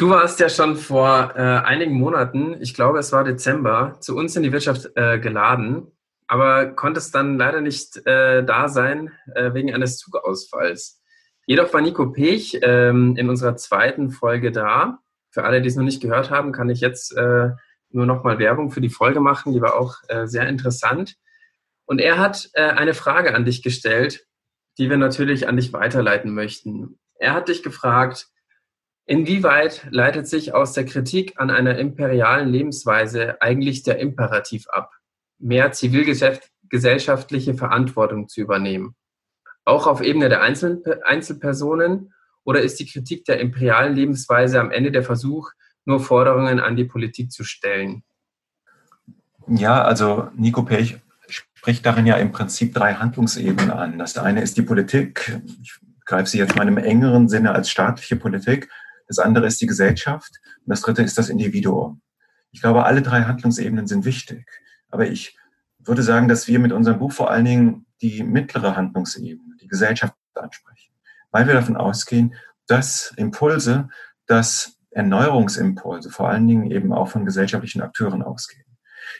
Du warst ja schon vor äh, einigen Monaten, ich glaube es war Dezember, zu uns in die Wirtschaft äh, geladen, aber konntest dann leider nicht äh, da sein äh, wegen eines Zugausfalls. Jedoch war Nico Pech ähm, in unserer zweiten Folge da für alle, die es noch nicht gehört haben, kann ich jetzt äh, nur noch mal Werbung für die Folge machen. Die war auch äh, sehr interessant. Und er hat eine Frage an dich gestellt, die wir natürlich an dich weiterleiten möchten. Er hat dich gefragt, inwieweit leitet sich aus der Kritik an einer imperialen Lebensweise eigentlich der Imperativ ab, mehr zivilgesellschaftliche Verantwortung zu übernehmen? Auch auf Ebene der Einzelpersonen oder ist die Kritik der imperialen Lebensweise am Ende der Versuch, nur Forderungen an die Politik zu stellen? Ja, also Nico Pech spricht darin ja im Prinzip drei Handlungsebenen an. Das eine ist die Politik. Ich greife sie jetzt mal im engeren Sinne als staatliche Politik. Das andere ist die Gesellschaft. Und das dritte ist das Individuum. Ich glaube, alle drei Handlungsebenen sind wichtig. Aber ich würde sagen, dass wir mit unserem Buch vor allen Dingen die mittlere Handlungsebene, die Gesellschaft ansprechen weil wir davon ausgehen, dass Impulse, dass Erneuerungsimpulse vor allen Dingen eben auch von gesellschaftlichen Akteuren ausgehen.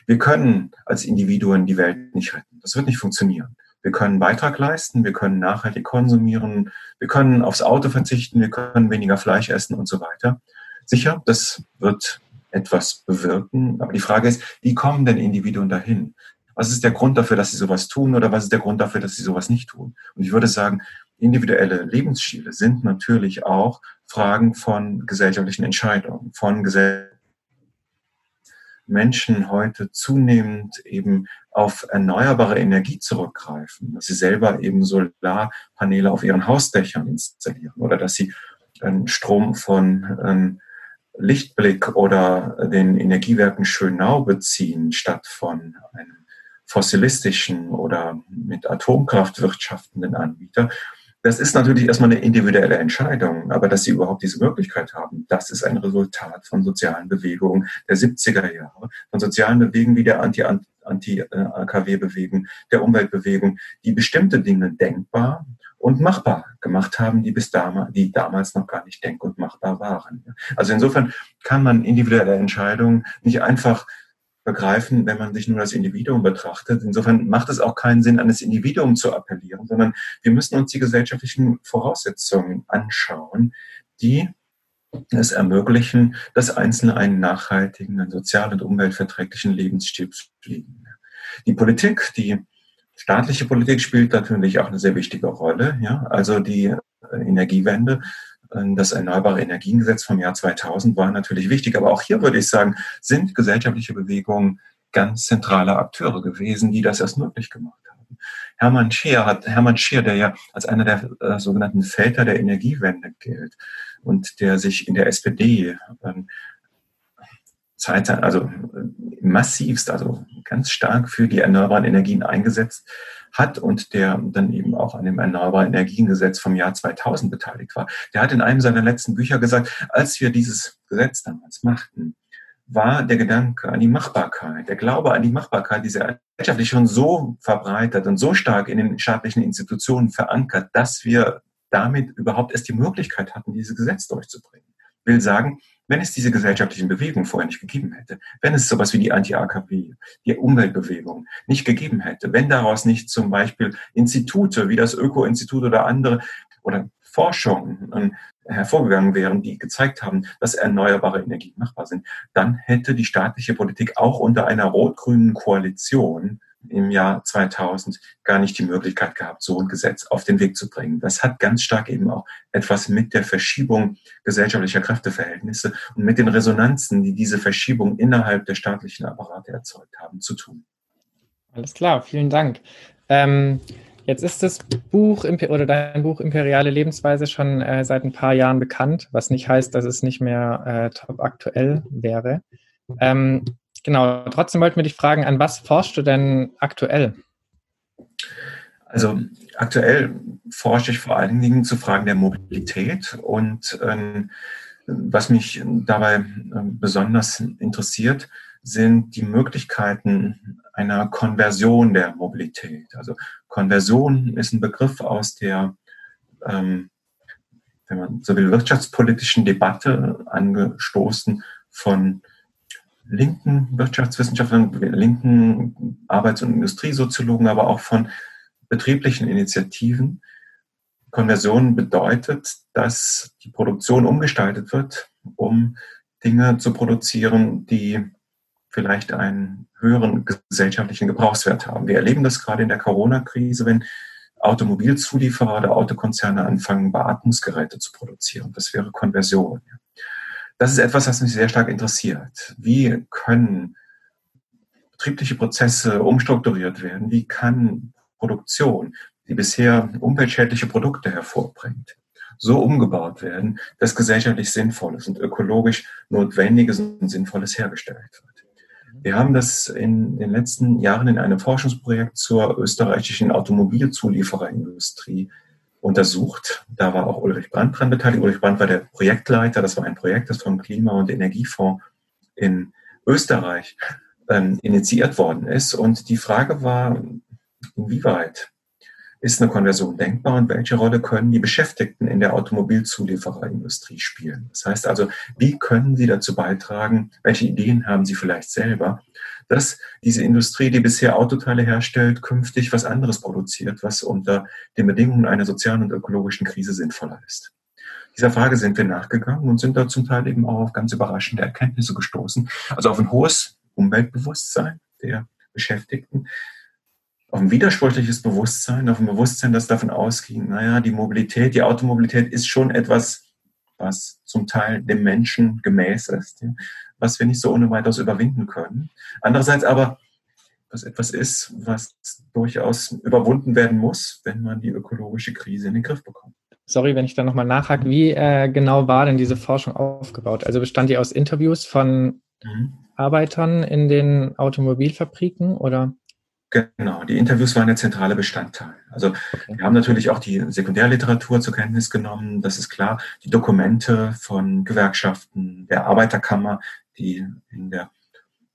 Wir können als Individuen die Welt nicht retten. Das wird nicht funktionieren. Wir können Beitrag leisten, wir können nachhaltig konsumieren, wir können aufs Auto verzichten, wir können weniger Fleisch essen und so weiter. Sicher, das wird etwas bewirken. Aber die Frage ist, wie kommen denn Individuen dahin? Was ist der Grund dafür, dass sie sowas tun oder was ist der Grund dafür, dass sie sowas nicht tun? Und ich würde sagen, individuelle Lebensstile sind natürlich auch Fragen von gesellschaftlichen Entscheidungen, von Gesell Menschen heute zunehmend eben auf erneuerbare Energie zurückgreifen, dass sie selber eben Solarpaneele auf ihren Hausdächern installieren oder dass sie Strom von ähm, Lichtblick oder den Energiewerken Schönau beziehen, statt von einem fossilistischen oder mit Atomkraft wirtschaftenden Anbieter. Das ist natürlich erstmal eine individuelle Entscheidung, aber dass sie überhaupt diese Möglichkeit haben, das ist ein Resultat von sozialen Bewegungen der 70er Jahre, von sozialen Bewegungen wie der Anti-AKW-Bewegung, der Umweltbewegung, die bestimmte Dinge denkbar und machbar gemacht haben, die bis damals, die damals noch gar nicht denk- und machbar waren. Also insofern kann man individuelle Entscheidungen nicht einfach begreifen, wenn man sich nur das Individuum betrachtet. Insofern macht es auch keinen Sinn, an das Individuum zu appellieren, sondern wir müssen uns die gesellschaftlichen Voraussetzungen anschauen, die es ermöglichen, dass Einzelne einen nachhaltigen, einen sozial- und umweltverträglichen Lebensstil pflegen. Die Politik, die staatliche Politik spielt natürlich auch eine sehr wichtige Rolle. Ja? Also die äh, Energiewende das Erneuerbare Energiengesetz vom Jahr 2000 war natürlich wichtig. Aber auch hier würde ich sagen, sind gesellschaftliche Bewegungen ganz zentrale Akteure gewesen, die das erst möglich gemacht haben. Hermann Scheer hat, Hermann Scheer, der ja als einer der äh, sogenannten Väter der Energiewende gilt und der sich in der SPD ähm, Zeit, also massivst, also ganz stark für die erneuerbaren Energien eingesetzt hat und der dann eben auch an dem Erneuerbaren Energiengesetz vom Jahr 2000 beteiligt war. Der hat in einem seiner letzten Bücher gesagt, als wir dieses Gesetz damals machten, war der Gedanke an die Machbarkeit, der Glaube an die Machbarkeit dieser gesellschaftlich schon so verbreitet und so stark in den staatlichen Institutionen verankert, dass wir damit überhaupt erst die Möglichkeit hatten, dieses Gesetz durchzubringen. Will sagen, wenn es diese gesellschaftlichen Bewegungen vorher nicht gegeben hätte, wenn es sowas wie die Anti-AKP, die Umweltbewegung nicht gegeben hätte, wenn daraus nicht zum Beispiel Institute wie das Öko-Institut oder andere oder Forschungen hervorgegangen wären, die gezeigt haben, dass erneuerbare Energien machbar sind, dann hätte die staatliche Politik auch unter einer rot-grünen Koalition im Jahr 2000 gar nicht die Möglichkeit gehabt, so ein Gesetz auf den Weg zu bringen. Das hat ganz stark eben auch etwas mit der Verschiebung gesellschaftlicher Kräfteverhältnisse und mit den Resonanzen, die diese Verschiebung innerhalb der staatlichen Apparate erzeugt haben, zu tun. Alles klar, vielen Dank. Ähm, jetzt ist das Buch oder dein Buch Imperiale Lebensweise schon äh, seit ein paar Jahren bekannt, was nicht heißt, dass es nicht mehr äh, top aktuell wäre. Ähm, Genau, trotzdem wollten wir dich fragen, an was forschst du denn aktuell? Also aktuell forsche ich vor allen Dingen zu Fragen der Mobilität und ähm, was mich dabei äh, besonders interessiert, sind die Möglichkeiten einer Konversion der Mobilität. Also Konversion ist ein Begriff aus der, ähm, wenn man so will, wirtschaftspolitischen Debatte angestoßen von linken Wirtschaftswissenschaftlern, linken Arbeits- und Industriesoziologen, aber auch von betrieblichen Initiativen. Konversion bedeutet, dass die Produktion umgestaltet wird, um Dinge zu produzieren, die vielleicht einen höheren gesellschaftlichen Gebrauchswert haben. Wir erleben das gerade in der Corona-Krise, wenn Automobilzulieferer oder Autokonzerne anfangen, Beatmungsgeräte zu produzieren. Das wäre Konversion das ist etwas, was mich sehr stark interessiert. Wie können betriebliche Prozesse umstrukturiert werden? Wie kann Produktion, die bisher umweltschädliche Produkte hervorbringt, so umgebaut werden, dass gesellschaftlich Sinnvolles und ökologisch Notwendiges und Sinnvolles hergestellt wird? Wir haben das in den letzten Jahren in einem Forschungsprojekt zur österreichischen Automobilzuliefererindustrie untersucht. Da war auch Ulrich Brandt dran beteiligt. Ulrich Brandt war der Projektleiter. Das war ein Projekt, das vom Klima- und Energiefonds in Österreich ähm, initiiert worden ist. Und die Frage war, inwieweit ist eine Konversion denkbar und welche Rolle können die Beschäftigten in der Automobilzuliefererindustrie spielen? Das heißt also, wie können sie dazu beitragen, welche Ideen haben sie vielleicht selber, dass diese Industrie, die bisher Autoteile herstellt, künftig was anderes produziert, was unter den Bedingungen einer sozialen und ökologischen Krise sinnvoller ist. Dieser Frage sind wir nachgegangen und sind da zum Teil eben auch auf ganz überraschende Erkenntnisse gestoßen. Also auf ein hohes Umweltbewusstsein der Beschäftigten, auf ein widersprüchliches Bewusstsein, auf ein Bewusstsein, das davon ausging, naja, die Mobilität, die Automobilität ist schon etwas, was zum Teil dem Menschen gemäß ist. Ja was wir nicht so ohne weiteres überwinden können. Andererseits aber, was etwas ist, was durchaus überwunden werden muss, wenn man die ökologische Krise in den Griff bekommt. Sorry, wenn ich da nochmal nachhake. Wie äh, genau war denn diese Forschung aufgebaut? Also bestand die aus Interviews von mhm. Arbeitern in den Automobilfabriken oder? Genau, die Interviews waren der zentrale Bestandteil. Also okay. wir haben natürlich auch die Sekundärliteratur zur Kenntnis genommen, das ist klar, die Dokumente von Gewerkschaften, der Arbeiterkammer, die in der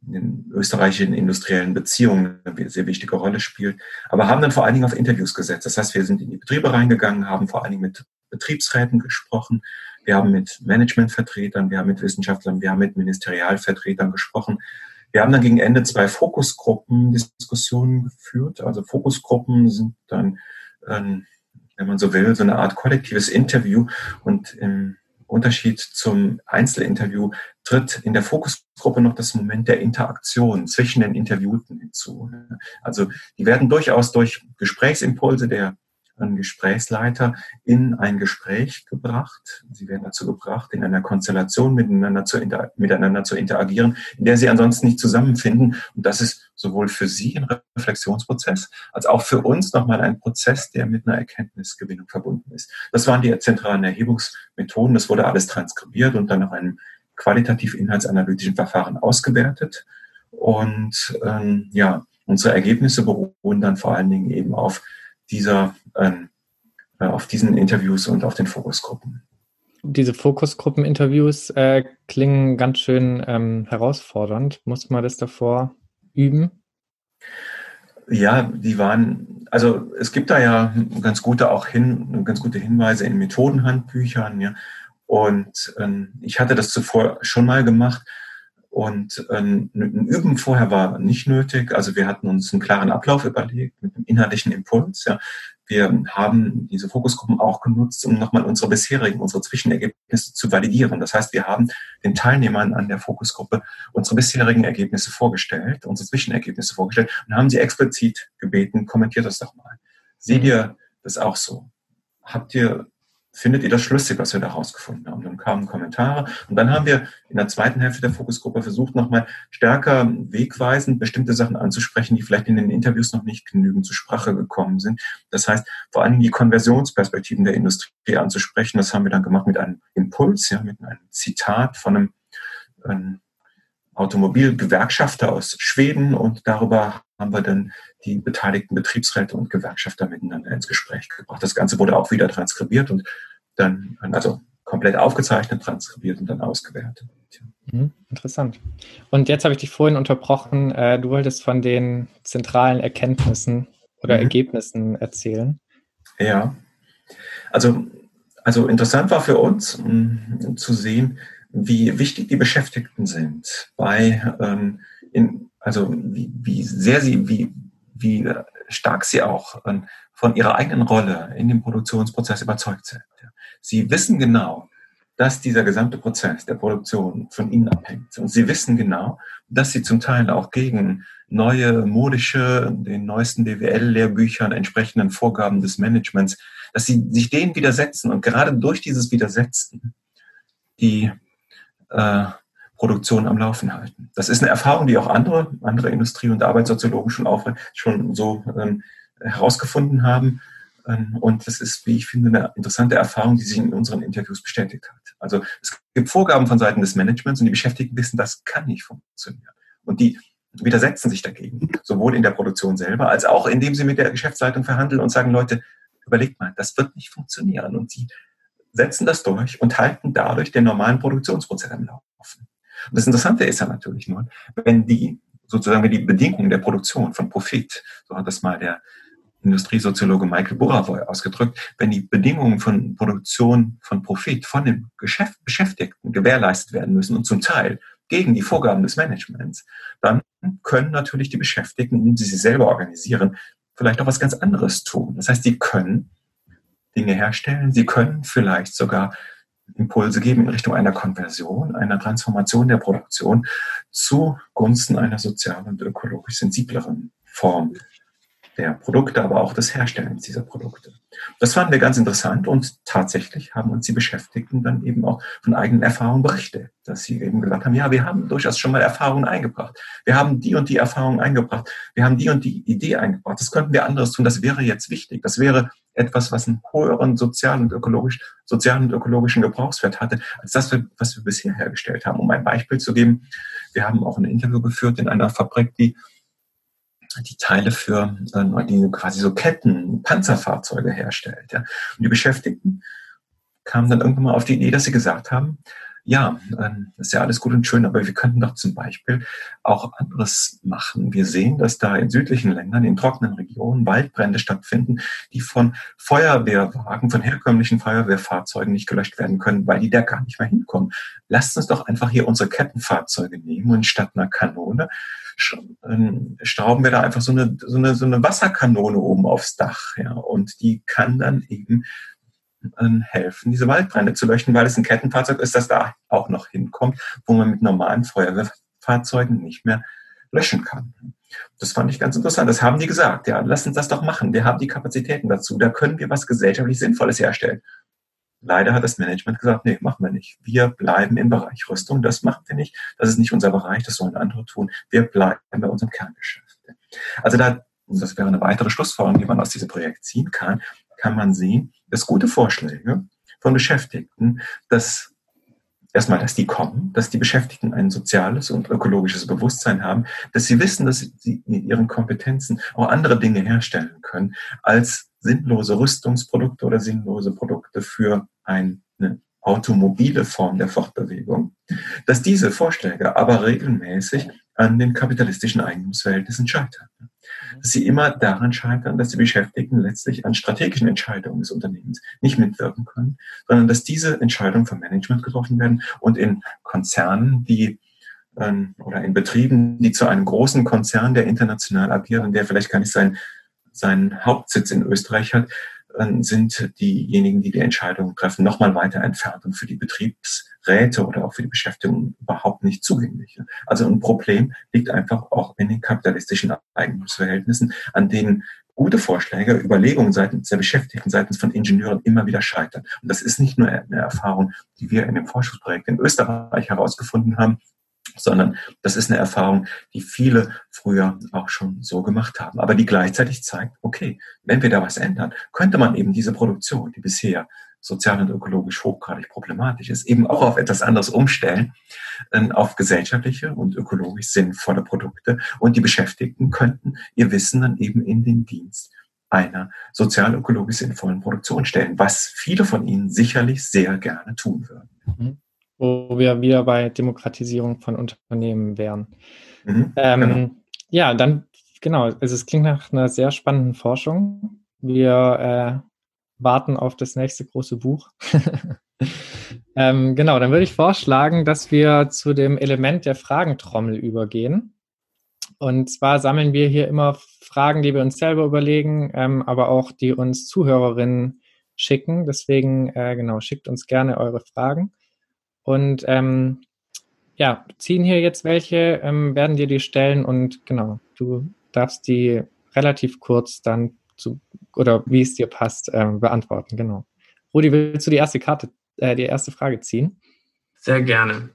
in den österreichischen industriellen Beziehungen eine sehr wichtige Rolle spielt, aber haben dann vor allen Dingen auf Interviews gesetzt. Das heißt, wir sind in die Betriebe reingegangen, haben vor allen Dingen mit Betriebsräten gesprochen, wir haben mit Managementvertretern, wir haben mit Wissenschaftlern, wir haben mit Ministerialvertretern gesprochen. Wir haben dann gegen Ende zwei Fokusgruppen Diskussionen geführt. Also Fokusgruppen sind dann, ähm, wenn man so will, so eine Art kollektives Interview und im Unterschied zum Einzelinterview tritt in der Fokusgruppe noch das Moment der Interaktion zwischen den Interviewten hinzu. Also die werden durchaus durch Gesprächsimpulse der Gesprächsleiter in ein Gespräch gebracht. Sie werden dazu gebracht, in einer Konstellation miteinander zu, miteinander zu interagieren, in der sie ansonsten nicht zusammenfinden. Und das ist sowohl für Sie ein Reflexionsprozess, als auch für uns nochmal ein Prozess, der mit einer Erkenntnisgewinnung verbunden ist. Das waren die zentralen Erhebungsmethoden. Das wurde alles transkribiert und dann nach einem qualitativ inhaltsanalytischen Verfahren ausgewertet. Und ähm, ja, unsere Ergebnisse beruhen dann vor allen Dingen eben auf dieser, ähm, äh, auf diesen Interviews und auf den Fokusgruppen. Diese Fokusgruppeninterviews äh, klingen ganz schön ähm, herausfordernd. Muss man das davor üben? Ja, die waren, also es gibt da ja ganz gute auch hin, ganz gute Hinweise in Methodenhandbüchern, ja. Und ähm, ich hatte das zuvor schon mal gemacht. Und ähm, ein Üben vorher war nicht nötig. Also wir hatten uns einen klaren Ablauf überlegt mit einem inhaltlichen Impuls. Ja. Wir haben diese Fokusgruppen auch genutzt, um nochmal unsere bisherigen, unsere Zwischenergebnisse zu validieren. Das heißt, wir haben den Teilnehmern an der Fokusgruppe unsere bisherigen Ergebnisse vorgestellt, unsere Zwischenergebnisse vorgestellt und haben sie explizit gebeten, kommentiert das doch mal. Seht mhm. ihr das auch so? Habt ihr findet ihr das schlüssig, was wir da rausgefunden haben? Dann kamen Kommentare und dann haben wir in der zweiten Hälfte der Fokusgruppe versucht, nochmal stärker wegweisend bestimmte Sachen anzusprechen, die vielleicht in den Interviews noch nicht genügend zur Sprache gekommen sind. Das heißt, vor allem die Konversionsperspektiven der Industrie anzusprechen. Das haben wir dann gemacht mit einem Impuls, ja, mit einem Zitat von einem, einem Automobilgewerkschafter aus Schweden und darüber haben wir dann die beteiligten Betriebsräte und Gewerkschafter miteinander ins Gespräch gebracht. Das Ganze wurde auch wieder transkribiert und dann, also komplett aufgezeichnet, transkribiert und dann ausgewertet. Mhm, interessant. Und jetzt habe ich dich vorhin unterbrochen. Äh, du wolltest von den zentralen Erkenntnissen oder mhm. Ergebnissen erzählen. Ja, also, also interessant war für uns mh, zu sehen, wie wichtig die Beschäftigten sind bei, ähm, in, also wie, wie sehr sie, wie, wie stark sie auch ähm, von ihrer eigenen Rolle in dem Produktionsprozess überzeugt sind. Sie wissen genau, dass dieser gesamte Prozess der Produktion von ihnen abhängt. Und sie wissen genau, dass sie zum Teil auch gegen neue modische, den neuesten BWL-Lehrbüchern entsprechenden Vorgaben des Managements, dass sie sich denen widersetzen und gerade durch dieses Widersetzen die äh, Produktion am Laufen halten. Das ist eine Erfahrung, die auch andere, andere Industrie- und Arbeitssoziologen schon, auf, schon so ähm, herausgefunden haben. Ähm, und das ist, wie ich finde, eine interessante Erfahrung, die sich in unseren Interviews bestätigt hat. Also es gibt Vorgaben von Seiten des Managements und die Beschäftigten wissen, das kann nicht funktionieren. Und die widersetzen sich dagegen, sowohl in der Produktion selber als auch indem sie mit der Geschäftsleitung verhandeln und sagen, Leute, überlegt mal, das wird nicht funktionieren. Und sie setzen das durch und halten dadurch den normalen Produktionsprozess am Laufen. Und das Interessante ist ja natürlich nur, wenn die sozusagen wenn die Bedingungen der Produktion von Profit, so hat das mal der Industriesoziologe Michael Burawoy ausgedrückt, wenn die Bedingungen von Produktion von Profit von den Geschäft Beschäftigten gewährleistet werden müssen und zum Teil gegen die Vorgaben des Managements, dann können natürlich die Beschäftigten, indem sie sich selber organisieren, vielleicht auch was ganz anderes tun. Das heißt, sie können Dinge herstellen. Sie können vielleicht sogar Impulse geben in Richtung einer Konversion, einer Transformation der Produktion zugunsten einer sozial und ökologisch sensibleren Form der Produkte, aber auch des Herstellens dieser Produkte. Das fanden wir ganz interessant und tatsächlich haben uns die Beschäftigten dann eben auch von eigenen Erfahrungen berichtet, dass sie eben gesagt haben, ja, wir haben durchaus schon mal Erfahrungen eingebracht. Wir haben die und die Erfahrungen eingebracht. Wir haben die und die Idee eingebracht. Das könnten wir anderes tun. Das wäre jetzt wichtig. Das wäre etwas, was einen höheren sozialen und ökologisch, sozialen und ökologischen Gebrauchswert hatte, als das, was wir bisher hergestellt haben. Um ein Beispiel zu geben, wir haben auch ein Interview geführt in einer Fabrik, die die Teile für äh, die quasi so Ketten, Panzerfahrzeuge herstellt. Ja. Und die Beschäftigten kamen dann irgendwann mal auf die Idee, dass sie gesagt haben, ja, ähm, ist ja alles gut und schön, aber wir könnten doch zum Beispiel auch anderes machen. Wir sehen, dass da in südlichen Ländern, in trockenen Regionen Waldbrände stattfinden, die von Feuerwehrwagen, von herkömmlichen Feuerwehrfahrzeugen nicht gelöscht werden können, weil die da gar nicht mehr hinkommen. Lasst uns doch einfach hier unsere Kettenfahrzeuge nehmen und statt einer Kanone ähm, schrauben wir da einfach so eine, so eine, so eine Wasserkanone oben aufs Dach. Ja, und die kann dann eben ähm, helfen, diese Waldbrände zu löschen, weil es ein Kettenfahrzeug ist, das da auch noch hinkommt, wo man mit normalen Feuerwehrfahrzeugen nicht mehr löschen kann. Das fand ich ganz interessant. Das haben die gesagt. Ja, lass uns das doch machen. Wir haben die Kapazitäten dazu. Da können wir was gesellschaftlich Sinnvolles herstellen. Leider hat das Management gesagt, nee, machen wir nicht. Wir bleiben im Bereich Rüstung. Das machen wir nicht. Das ist nicht unser Bereich. Das sollen andere tun. Wir bleiben bei unserem Kerngeschäft. Also da, das wäre eine weitere Schlussfolgerung, die man aus diesem Projekt ziehen kann, kann man sehen, dass gute Vorschläge von Beschäftigten das Erstmal, dass die kommen, dass die Beschäftigten ein soziales und ökologisches Bewusstsein haben, dass sie wissen, dass sie mit ihren Kompetenzen auch andere Dinge herstellen können als sinnlose Rüstungsprodukte oder sinnlose Produkte für eine automobile Form der Fortbewegung. Dass diese Vorschläge aber regelmäßig an den kapitalistischen Eigentumsverhältnissen scheitern. Dass sie immer daran scheitern, dass die Beschäftigten letztlich an strategischen Entscheidungen des Unternehmens nicht mitwirken können, sondern dass diese Entscheidungen vom Management getroffen werden und in Konzernen, die ähm, oder in Betrieben, die zu einem großen Konzern, der international agiert und der vielleicht gar nicht seinen, seinen Hauptsitz in Österreich hat, sind diejenigen, die die Entscheidungen treffen, nochmal weiter entfernt und für die Betriebsräte oder auch für die Beschäftigung überhaupt nicht zugänglich. Also ein Problem liegt einfach auch in den kapitalistischen Eigentumsverhältnissen, an denen gute Vorschläge, Überlegungen seitens der Beschäftigten, seitens von Ingenieuren immer wieder scheitern. Und das ist nicht nur eine Erfahrung, die wir in dem Forschungsprojekt in Österreich herausgefunden haben, sondern das ist eine Erfahrung, die viele früher auch schon so gemacht haben, aber die gleichzeitig zeigt, okay, wenn wir da was ändern, könnte man eben diese Produktion, die bisher sozial und ökologisch hochgradig problematisch ist, eben auch auf etwas anderes umstellen, ähm, auf gesellschaftliche und ökologisch sinnvolle Produkte. Und die Beschäftigten könnten ihr Wissen dann eben in den Dienst einer sozial-ökologisch sinnvollen Produktion stellen, was viele von ihnen sicherlich sehr gerne tun würden. Wo wir wieder bei Demokratisierung von Unternehmen wären. Mhm, ähm, genau. Ja, dann, genau, also es klingt nach einer sehr spannenden Forschung. Wir äh, warten auf das nächste große Buch. ähm, genau, dann würde ich vorschlagen, dass wir zu dem Element der Fragentrommel übergehen. Und zwar sammeln wir hier immer Fragen, die wir uns selber überlegen, ähm, aber auch die uns Zuhörerinnen schicken. Deswegen, äh, genau, schickt uns gerne eure Fragen. Und ähm, ja, ziehen hier jetzt welche, ähm, werden dir die stellen und genau, du darfst die relativ kurz dann zu, oder wie es dir passt, ähm, beantworten, genau. Rudi, willst du die erste Karte, äh, die erste Frage ziehen? Sehr gerne.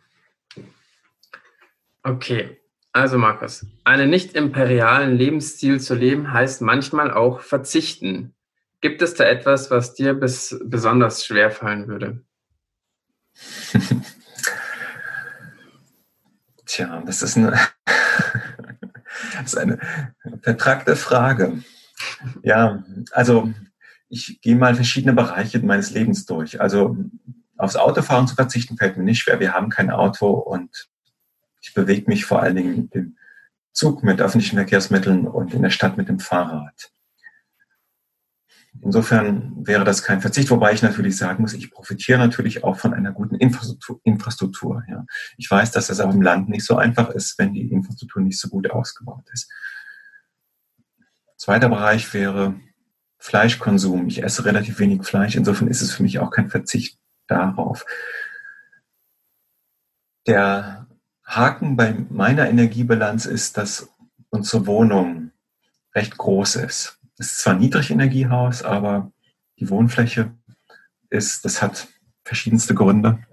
Okay, also Markus, einen nicht imperialen Lebensstil zu leben heißt manchmal auch verzichten. Gibt es da etwas, was dir bis besonders schwer fallen würde? Tja, das ist eine, das ist eine vertragte Frage. Ja, also ich gehe mal verschiedene Bereiche meines Lebens durch. Also aufs Autofahren zu verzichten fällt mir nicht schwer. Wir haben kein Auto und ich bewege mich vor allen Dingen dem Zug, mit öffentlichen Verkehrsmitteln und in der Stadt mit dem Fahrrad. Insofern wäre das kein Verzicht, wobei ich natürlich sagen muss, ich profitiere natürlich auch von einer guten Infrastruktur. Ja. Ich weiß, dass das auch im Land nicht so einfach ist, wenn die Infrastruktur nicht so gut ausgebaut ist. Zweiter Bereich wäre Fleischkonsum. Ich esse relativ wenig Fleisch, insofern ist es für mich auch kein Verzicht darauf. Der Haken bei meiner Energiebilanz ist, dass unsere Wohnung recht groß ist. Es ist zwar Niedrigenergiehaus, aber die Wohnfläche ist, das hat verschiedenste Gründe,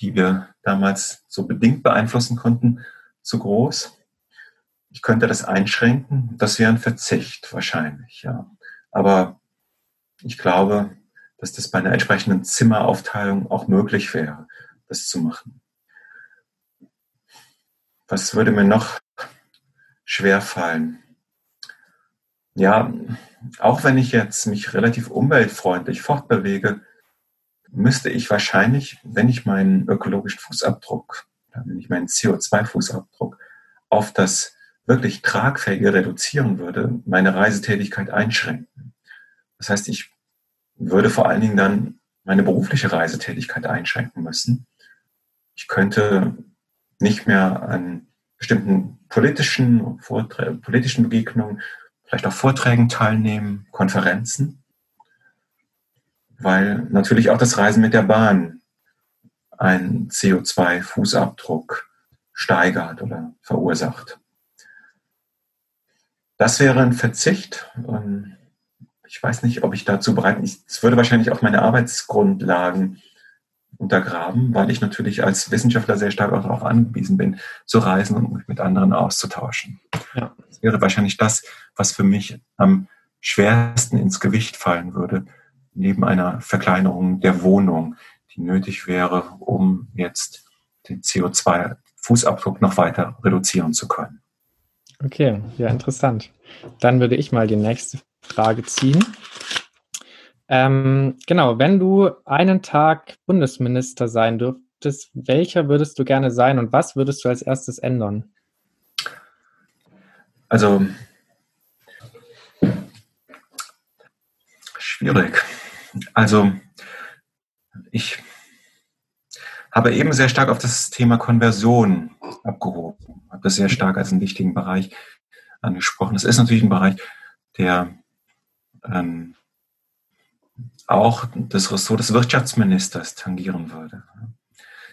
die wir damals so bedingt beeinflussen konnten, zu groß. Ich könnte das einschränken. Das wäre ein Verzicht wahrscheinlich, ja. Aber ich glaube, dass das bei einer entsprechenden Zimmeraufteilung auch möglich wäre, das zu machen. Was würde mir noch schwer fallen? Ja, auch wenn ich jetzt mich relativ umweltfreundlich fortbewege, müsste ich wahrscheinlich, wenn ich meinen ökologischen Fußabdruck, wenn ich meinen CO2-Fußabdruck auf das wirklich Tragfähige reduzieren würde, meine Reisetätigkeit einschränken. Das heißt, ich würde vor allen Dingen dann meine berufliche Reisetätigkeit einschränken müssen. Ich könnte nicht mehr an bestimmten politischen, politischen Begegnungen vielleicht auch Vorträgen teilnehmen, Konferenzen, weil natürlich auch das Reisen mit der Bahn einen CO2-Fußabdruck steigert oder verursacht. Das wäre ein Verzicht. Ich weiß nicht, ob ich dazu bereit bin. Es würde wahrscheinlich auch meine Arbeitsgrundlagen untergraben, weil ich natürlich als Wissenschaftler sehr stark auch darauf angewiesen bin, zu reisen und mich mit anderen auszutauschen. Ja. Das wäre wahrscheinlich das, was für mich am schwersten ins Gewicht fallen würde, neben einer Verkleinerung der Wohnung, die die nötig wäre, um jetzt den CO2-Fußabdruck noch weiter reduzieren zu können. Okay, ja, interessant. Dann würde ich mal die nächste Frage ziehen. Ähm, genau, wenn du einen Tag Bundesminister sein dürftest, welcher würdest du gerne sein und was würdest du als erstes ändern? Also schwierig. Also ich habe eben sehr stark auf das Thema Konversion abgehoben, habe das sehr stark als einen wichtigen Bereich angesprochen. Das ist natürlich ein Bereich, der ähm, auch das Ressort des Wirtschaftsministers tangieren würde.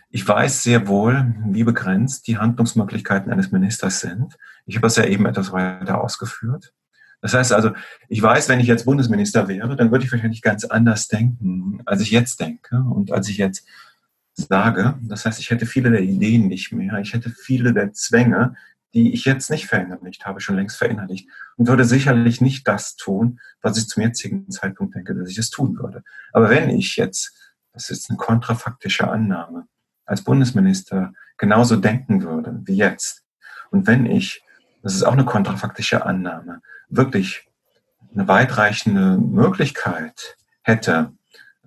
Ich weiß sehr wohl, wie begrenzt die Handlungsmöglichkeiten eines Ministers sind. Ich habe das ja eben etwas weiter ausgeführt. Das heißt also, ich weiß, wenn ich jetzt Bundesminister wäre, dann würde ich wahrscheinlich ganz anders denken, als ich jetzt denke und als ich jetzt sage. Das heißt, ich hätte viele der Ideen nicht mehr. Ich hätte viele der Zwänge, die ich jetzt nicht verinnerlicht habe, schon längst verinnerlicht und würde sicherlich nicht das tun, was ich zum jetzigen Zeitpunkt denke, dass ich es tun würde. Aber wenn ich jetzt, das ist eine kontrafaktische Annahme, als Bundesminister genauso denken würde wie jetzt und wenn ich, das ist auch eine kontrafaktische Annahme, wirklich eine weitreichende Möglichkeit hätte,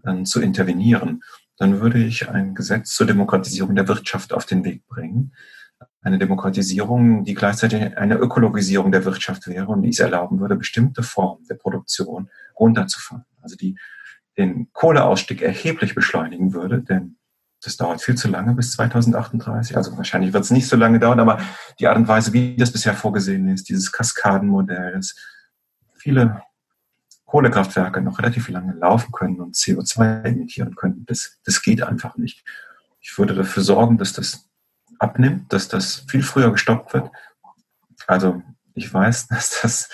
dann zu intervenieren, dann würde ich ein Gesetz zur Demokratisierung der Wirtschaft auf den Weg bringen. Eine Demokratisierung, die gleichzeitig eine Ökologisierung der Wirtschaft wäre und die es erlauben würde, bestimmte Formen der Produktion runterzufahren. Also die den Kohleausstieg erheblich beschleunigen würde, denn das dauert viel zu lange bis 2038. Also wahrscheinlich wird es nicht so lange dauern, aber die Art und Weise, wie das bisher vorgesehen ist, dieses Kaskadenmodell, dass viele Kohlekraftwerke noch relativ lange laufen können und CO2 emittieren können, das, das geht einfach nicht. Ich würde dafür sorgen, dass das abnimmt, dass das viel früher gestoppt wird. Also ich weiß, dass das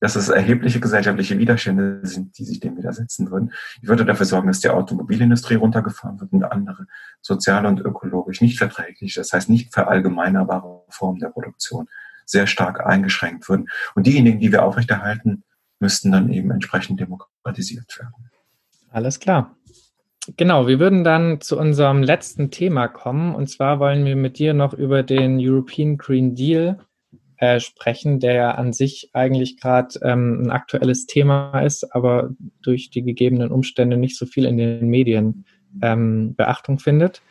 dass es erhebliche gesellschaftliche Widerstände sind, die sich dem widersetzen würden. Ich würde dafür sorgen, dass die Automobilindustrie runtergefahren wird und andere soziale und ökologisch nicht verträglich, das heißt nicht verallgemeinerbare Formen der Produktion sehr stark eingeschränkt würden. Und diejenigen, die wir aufrechterhalten, müssten dann eben entsprechend demokratisiert werden. Alles klar. Genau, wir würden dann zu unserem letzten Thema kommen. Und zwar wollen wir mit dir noch über den European Green Deal äh, sprechen, der ja an sich eigentlich gerade ähm, ein aktuelles Thema ist, aber durch die gegebenen Umstände nicht so viel in den Medien ähm, Beachtung findet.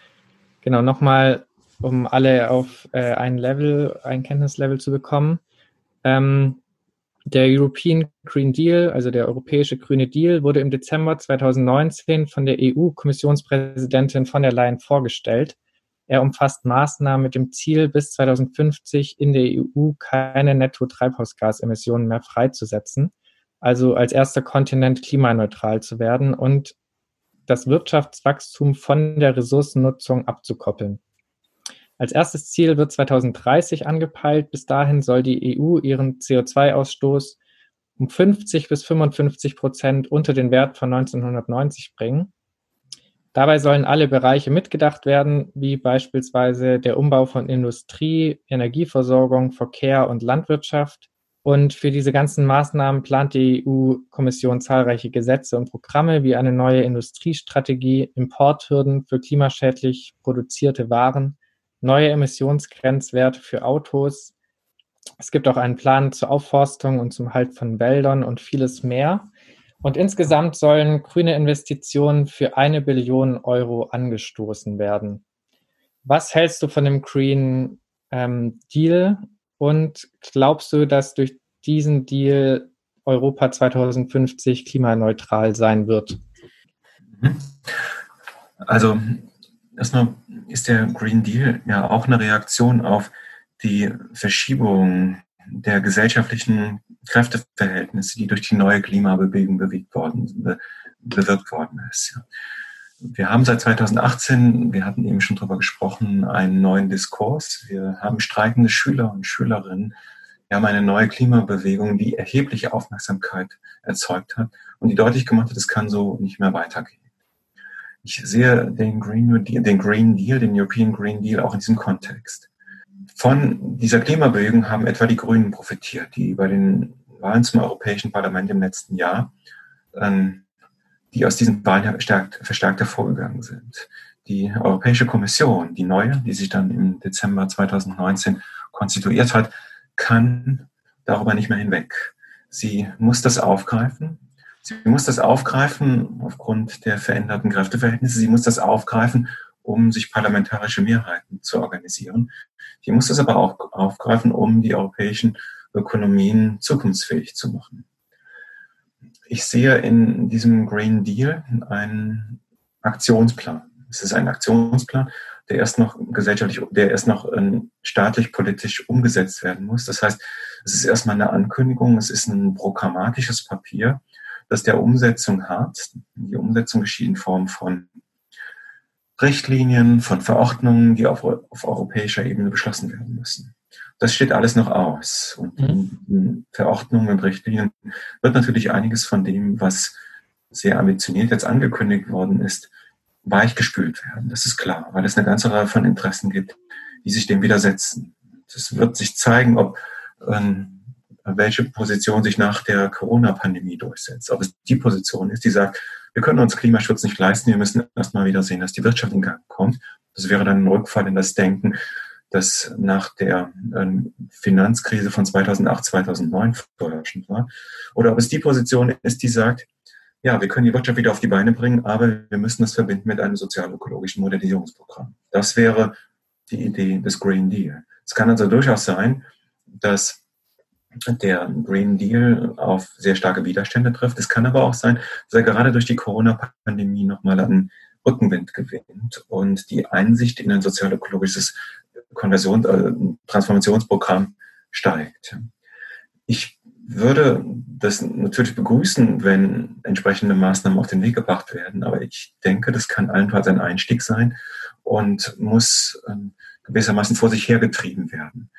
Genau, nochmal, um alle auf äh, ein Level, ein Kenntnislevel zu bekommen. Ähm, der European Green Deal, also der Europäische Grüne Deal, wurde im Dezember 2019 von der EU-Kommissionspräsidentin von der Leyen vorgestellt. Er umfasst Maßnahmen mit dem Ziel, bis 2050 in der EU keine Netto-Treibhausgasemissionen mehr freizusetzen, also als erster Kontinent klimaneutral zu werden und das Wirtschaftswachstum von der Ressourcennutzung abzukoppeln. Als erstes Ziel wird 2030 angepeilt. Bis dahin soll die EU ihren CO2-Ausstoß um 50 bis 55 Prozent unter den Wert von 1990 bringen. Dabei sollen alle Bereiche mitgedacht werden, wie beispielsweise der Umbau von Industrie, Energieversorgung, Verkehr und Landwirtschaft. Und für diese ganzen Maßnahmen plant die EU-Kommission zahlreiche Gesetze und Programme wie eine neue Industriestrategie, Importhürden für klimaschädlich produzierte Waren, neue Emissionsgrenzwerte für Autos. Es gibt auch einen Plan zur Aufforstung und zum Halt von Wäldern und vieles mehr. Und insgesamt sollen grüne Investitionen für eine Billion Euro angestoßen werden. Was hältst du von dem Green ähm, Deal und glaubst du, dass durch diesen Deal Europa 2050 klimaneutral sein wird? Also erstmal ist der Green Deal ja auch eine Reaktion auf die Verschiebung der gesellschaftlichen Kräfteverhältnisse, die durch die neue Klimabewegung bewegt worden, be, bewirkt worden ist. Wir haben seit 2018, wir hatten eben schon darüber gesprochen, einen neuen Diskurs. Wir haben streikende Schüler und Schülerinnen. Wir haben eine neue Klimabewegung, die erhebliche Aufmerksamkeit erzeugt hat und die deutlich gemacht hat, es kann so nicht mehr weitergehen. Ich sehe den Green, Deal, den Green Deal, den European Green Deal auch in diesem Kontext. Von dieser Klimabewegung haben etwa die Grünen profitiert, die bei den Wahlen zum Europäischen Parlament im letzten Jahr ähm, die aus diesen Wahlen verstärkt, verstärkt hervorgegangen sind. Die Europäische Kommission, die neue, die sich dann im Dezember 2019 konstituiert hat, kann darüber nicht mehr hinweg. Sie muss das aufgreifen. Sie muss das aufgreifen aufgrund der veränderten Kräfteverhältnisse. Sie muss das aufgreifen, um sich parlamentarische Mehrheiten zu organisieren. Sie muss das aber auch aufgreifen, um die europäischen Ökonomien zukunftsfähig zu machen. Ich sehe in diesem Green Deal einen Aktionsplan. Es ist ein Aktionsplan, der erst noch gesellschaftlich, der erst noch ähm, staatlich politisch umgesetzt werden muss. Das heißt, es ist erstmal eine Ankündigung, es ist ein programmatisches Papier, das der Umsetzung hat. Die Umsetzung geschieht in Form von Richtlinien, von Verordnungen, die auf, auf europäischer Ebene beschlossen werden müssen. Das steht alles noch aus. Und mhm. in Verordnungen und Richtlinien wird natürlich einiges von dem, was sehr ambitioniert jetzt angekündigt worden ist, weichgespült werden. Das ist klar, weil es eine ganze Reihe von Interessen gibt, die sich dem widersetzen. Es wird sich zeigen, ob ähm, welche Position sich nach der Corona-Pandemie durchsetzt. Ob es die Position ist, die sagt, wir können uns Klimaschutz nicht leisten, wir müssen erstmal wieder sehen, dass die Wirtschaft in Gang kommt. Das wäre dann ein Rückfall in das Denken, das nach der ähm, Finanzkrise von 2008, 2009 vorherrschend war. Oder ob es die Position ist, die sagt, ja, wir können die Wirtschaft wieder auf die Beine bringen, aber wir müssen das verbinden mit einem sozial-ökologischen Modernisierungsprogramm. Das wäre die Idee des Green Deal. Es kann also durchaus sein, dass der Green Deal auf sehr starke Widerstände trifft. Es kann aber auch sein, dass er gerade durch die Corona-Pandemie nochmal an Rückenwind gewinnt und die Einsicht in ein sozial-ökologisches Konversion, äh, Transformationsprogramm steigt. Ich würde das natürlich begrüßen, wenn entsprechende Maßnahmen auf den Weg gebracht werden, aber ich denke, das kann allenfalls ein Einstieg sein und muss äh, gewissermaßen vor sich hergetrieben werden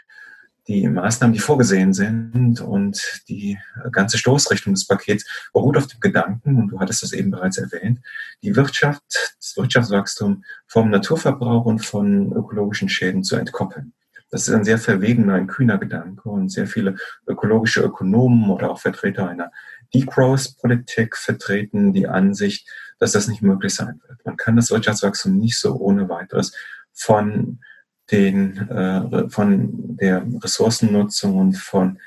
die Maßnahmen, die vorgesehen sind und die ganze Stoßrichtung des Pakets beruht auf dem Gedanken, und du hattest das eben bereits erwähnt, die Wirtschaft, das Wirtschaftswachstum vom Naturverbrauch und von ökologischen Schäden zu entkoppeln. Das ist ein sehr verwegener, ein kühner Gedanke und sehr viele ökologische Ökonomen oder auch Vertreter einer Degrowth-Politik vertreten die Ansicht, dass das nicht möglich sein wird. Man kann das Wirtschaftswachstum nicht so ohne weiteres von den, äh, von der Ressourcennutzung und von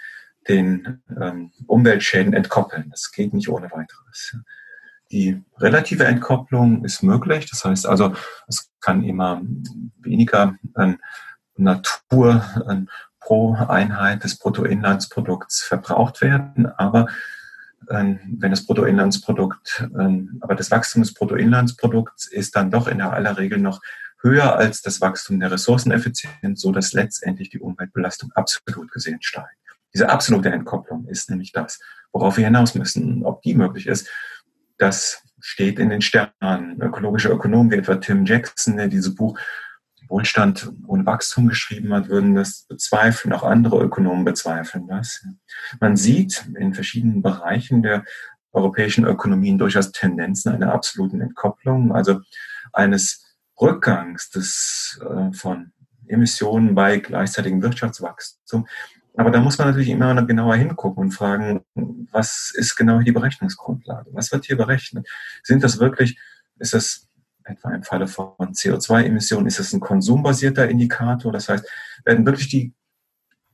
den ähm, Umweltschäden entkoppeln. Das geht nicht ohne weiteres. Die relative Entkopplung ist möglich. Das heißt also, es kann immer weniger äh, Natur äh, pro Einheit des Bruttoinlandsprodukts verbraucht werden. Aber äh, wenn das Bruttoinlandsprodukt, äh, aber das Wachstum des Bruttoinlandsprodukts ist dann doch in aller Regel noch höher als das Wachstum der Ressourceneffizienz, so dass letztendlich die Umweltbelastung absolut gesehen steigt. Diese absolute Entkopplung ist nämlich das, worauf wir hinaus müssen. Ob die möglich ist, das steht in den Sternen. Ökologische Ökonomen wie etwa Tim Jackson, der dieses Buch Wohlstand ohne Wachstum geschrieben hat, würden das bezweifeln. Auch andere Ökonomen bezweifeln das. Man sieht in verschiedenen Bereichen der europäischen Ökonomien durchaus Tendenzen einer absoluten Entkopplung, also eines Rückgangs des, äh, von Emissionen bei gleichzeitigem Wirtschaftswachstum. Aber da muss man natürlich immer genauer hingucken und fragen, was ist genau die Berechnungsgrundlage? Was wird hier berechnet? Sind das wirklich, ist das etwa im Falle von CO2-Emissionen, ist das ein konsumbasierter Indikator? Das heißt, werden wirklich die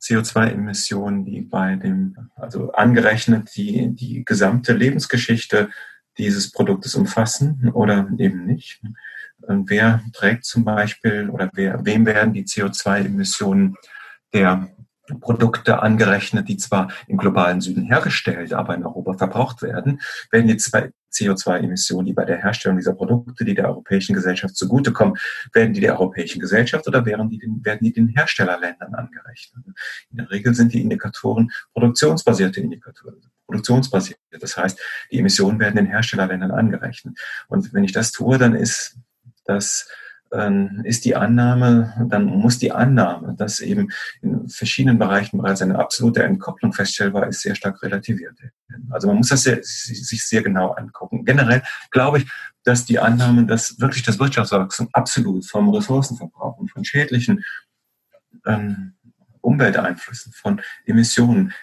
CO2-Emissionen, die bei dem, also angerechnet, die, die gesamte Lebensgeschichte dieses Produktes umfassen oder eben nicht? Wer trägt zum Beispiel oder wer, wem werden die CO2-Emissionen der Produkte angerechnet, die zwar im globalen Süden hergestellt, aber in Europa verbraucht werden, werden die CO2-Emissionen, die bei der Herstellung dieser Produkte, die der europäischen Gesellschaft zugutekommen, werden die der europäischen Gesellschaft oder werden die den, werden die den Herstellerländern angerechnet? In der Regel sind die Indikatoren produktionsbasierte Indikatoren, produktionsbasiert. Das heißt, die Emissionen werden den Herstellerländern angerechnet. Und wenn ich das tue, dann ist das ähm, ist die Annahme, dann muss die Annahme, dass eben in verschiedenen Bereichen bereits eine absolute Entkopplung feststellbar ist, sehr stark relativiert werden. Also man muss das sehr, sich sehr genau angucken. Generell glaube ich, dass die Annahme, dass wirklich das Wirtschaftswachstum absolut vom Ressourcenverbrauch und von schädlichen ähm, Umwelteinflüssen, von Emissionen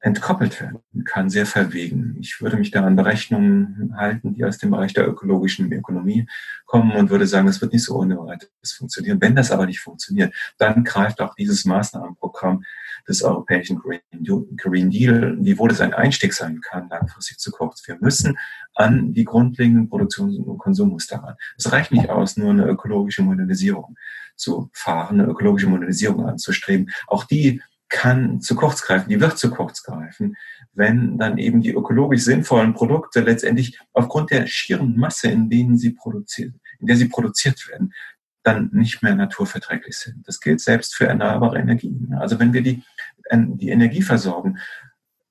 entkoppelt werden kann, sehr verwegen. Ich würde mich da an Berechnungen halten, die aus dem Bereich der ökologischen Ökonomie kommen und würde sagen, das wird nicht so ohne weiteres funktionieren. Wenn das aber nicht funktioniert, dann greift auch dieses Maßnahmenprogramm des europäischen Green Deal, wiewohl es ein Einstieg sein kann, langfristig zu kurz. Wir müssen an die grundlegenden Produktions- und Konsummuster ran. Es reicht nicht aus, nur eine ökologische Modernisierung zu fahren, eine ökologische Modernisierung anzustreben. Auch die kann zu kurz greifen, die wird zu kurz greifen, wenn dann eben die ökologisch sinnvollen Produkte letztendlich aufgrund der schieren Masse, in denen sie produziert, in der sie produziert werden, dann nicht mehr naturverträglich sind. Das gilt selbst für erneuerbare Energien. Also wenn wir die, die Energieversorgung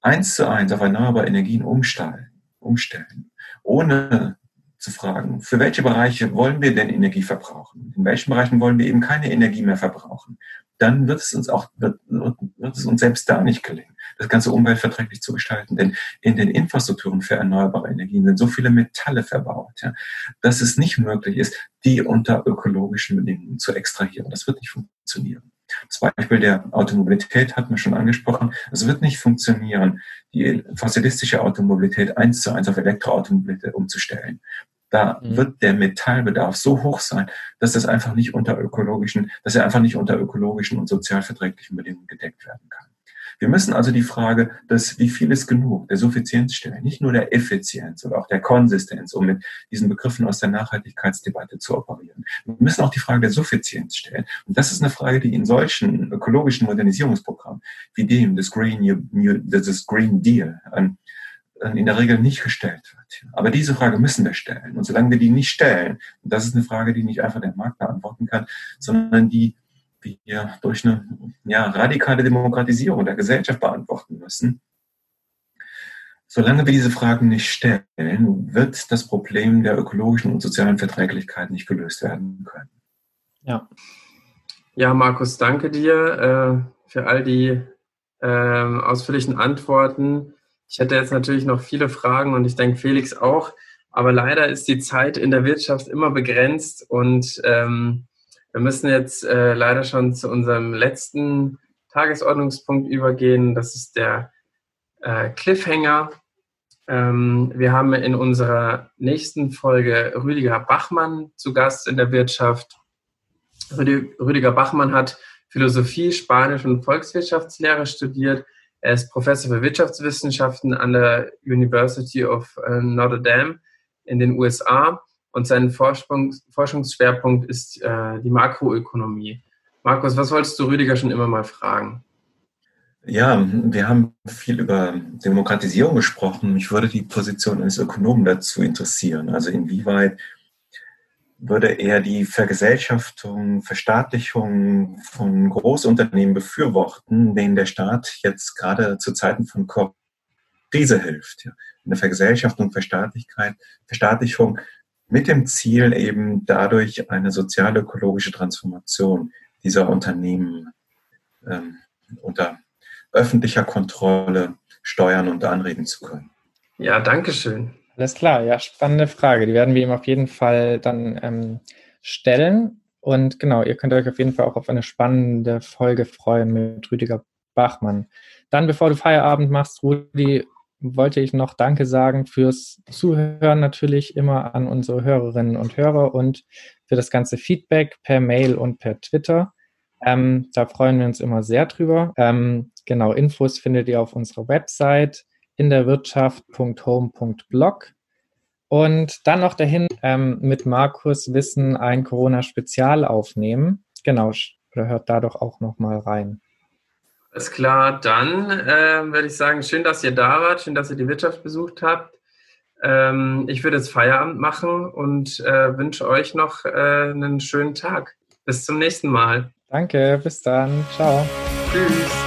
eins zu eins auf erneuerbare Energien umstellen, umstellen, ohne zu fragen, für welche Bereiche wollen wir denn Energie verbrauchen? In welchen Bereichen wollen wir eben keine Energie mehr verbrauchen? Dann wird es uns auch, wird, wird es uns selbst da nicht gelingen, das Ganze umweltverträglich zu gestalten. Denn in den Infrastrukturen für erneuerbare Energien sind so viele Metalle verbaut, ja, dass es nicht möglich ist, die unter ökologischen Bedingungen zu extrahieren. Das wird nicht funktionieren. Das Beispiel der Automobilität hat man schon angesprochen. Es wird nicht funktionieren, die fossilistische Automobilität eins zu eins auf Elektroautomobilität umzustellen. Da mhm. wird der Metallbedarf so hoch sein, dass das einfach nicht unter ökologischen, dass er einfach nicht unter ökologischen und sozialverträglichen Bedingungen gedeckt werden kann. Wir müssen also die Frage des, wie viel ist genug, der Suffizienz stellen, nicht nur der Effizienz oder auch der Konsistenz, um mit diesen Begriffen aus der Nachhaltigkeitsdebatte zu operieren. Wir müssen auch die Frage der Suffizienz stellen. Und das ist eine Frage, die in solchen ökologischen Modernisierungsprogrammen wie dem des Green, New, des Green Deal ähm, in der Regel nicht gestellt wird. Aber diese Frage müssen wir stellen. Und solange wir die nicht stellen, und das ist eine Frage, die nicht einfach der Markt beantworten kann, sondern die wir durch eine ja, radikale Demokratisierung der Gesellschaft beantworten müssen. Solange wir diese Fragen nicht stellen, wird das Problem der ökologischen und sozialen Verträglichkeit nicht gelöst werden können. Ja. Ja, Markus, danke dir äh, für all die äh, ausführlichen Antworten. Ich hätte jetzt natürlich noch viele Fragen und ich denke Felix auch, aber leider ist die Zeit in der Wirtschaft immer begrenzt und ähm, wir müssen jetzt äh, leider schon zu unserem letzten Tagesordnungspunkt übergehen. Das ist der äh, Cliffhanger. Ähm, wir haben in unserer nächsten Folge Rüdiger Bachmann zu Gast in der Wirtschaft. Rüdiger Bachmann hat Philosophie, Spanisch und Volkswirtschaftslehre studiert. Er ist Professor für Wirtschaftswissenschaften an der University of äh, Notre Dame in den USA und sein Forschungsschwerpunkt ist äh, die Makroökonomie. Markus, was wolltest du Rüdiger schon immer mal fragen? Ja, wir haben viel über Demokratisierung gesprochen. Mich würde die Position eines Ökonomen dazu interessieren. Also inwieweit würde er die Vergesellschaftung, Verstaatlichung von Großunternehmen befürworten, denen der Staat jetzt gerade zu Zeiten von Krise hilft. Eine Vergesellschaftung, Verstaatlichkeit, Verstaatlichung mit dem Ziel eben dadurch eine sozial-ökologische Transformation dieser Unternehmen ähm, unter öffentlicher Kontrolle steuern und anregen zu können. Ja, danke schön. Alles klar, ja, spannende Frage. Die werden wir ihm auf jeden Fall dann ähm, stellen. Und genau, ihr könnt euch auf jeden Fall auch auf eine spannende Folge freuen mit Rüdiger Bachmann. Dann, bevor du Feierabend machst, Rudi, wollte ich noch Danke sagen fürs Zuhören natürlich immer an unsere Hörerinnen und Hörer und für das ganze Feedback per Mail und per Twitter. Ähm, da freuen wir uns immer sehr drüber. Ähm, genau, Infos findet ihr auf unserer Website in der Wirtschaft.home.blog. Und dann noch dahin ähm, mit Markus Wissen ein Corona-Spezial aufnehmen. Genau, oder hört da doch auch noch mal rein. Alles klar, dann äh, würde ich sagen, schön, dass ihr da wart, schön, dass ihr die Wirtschaft besucht habt. Ähm, ich würde jetzt Feierabend machen und äh, wünsche euch noch äh, einen schönen Tag. Bis zum nächsten Mal. Danke, bis dann. Ciao. Tschüss.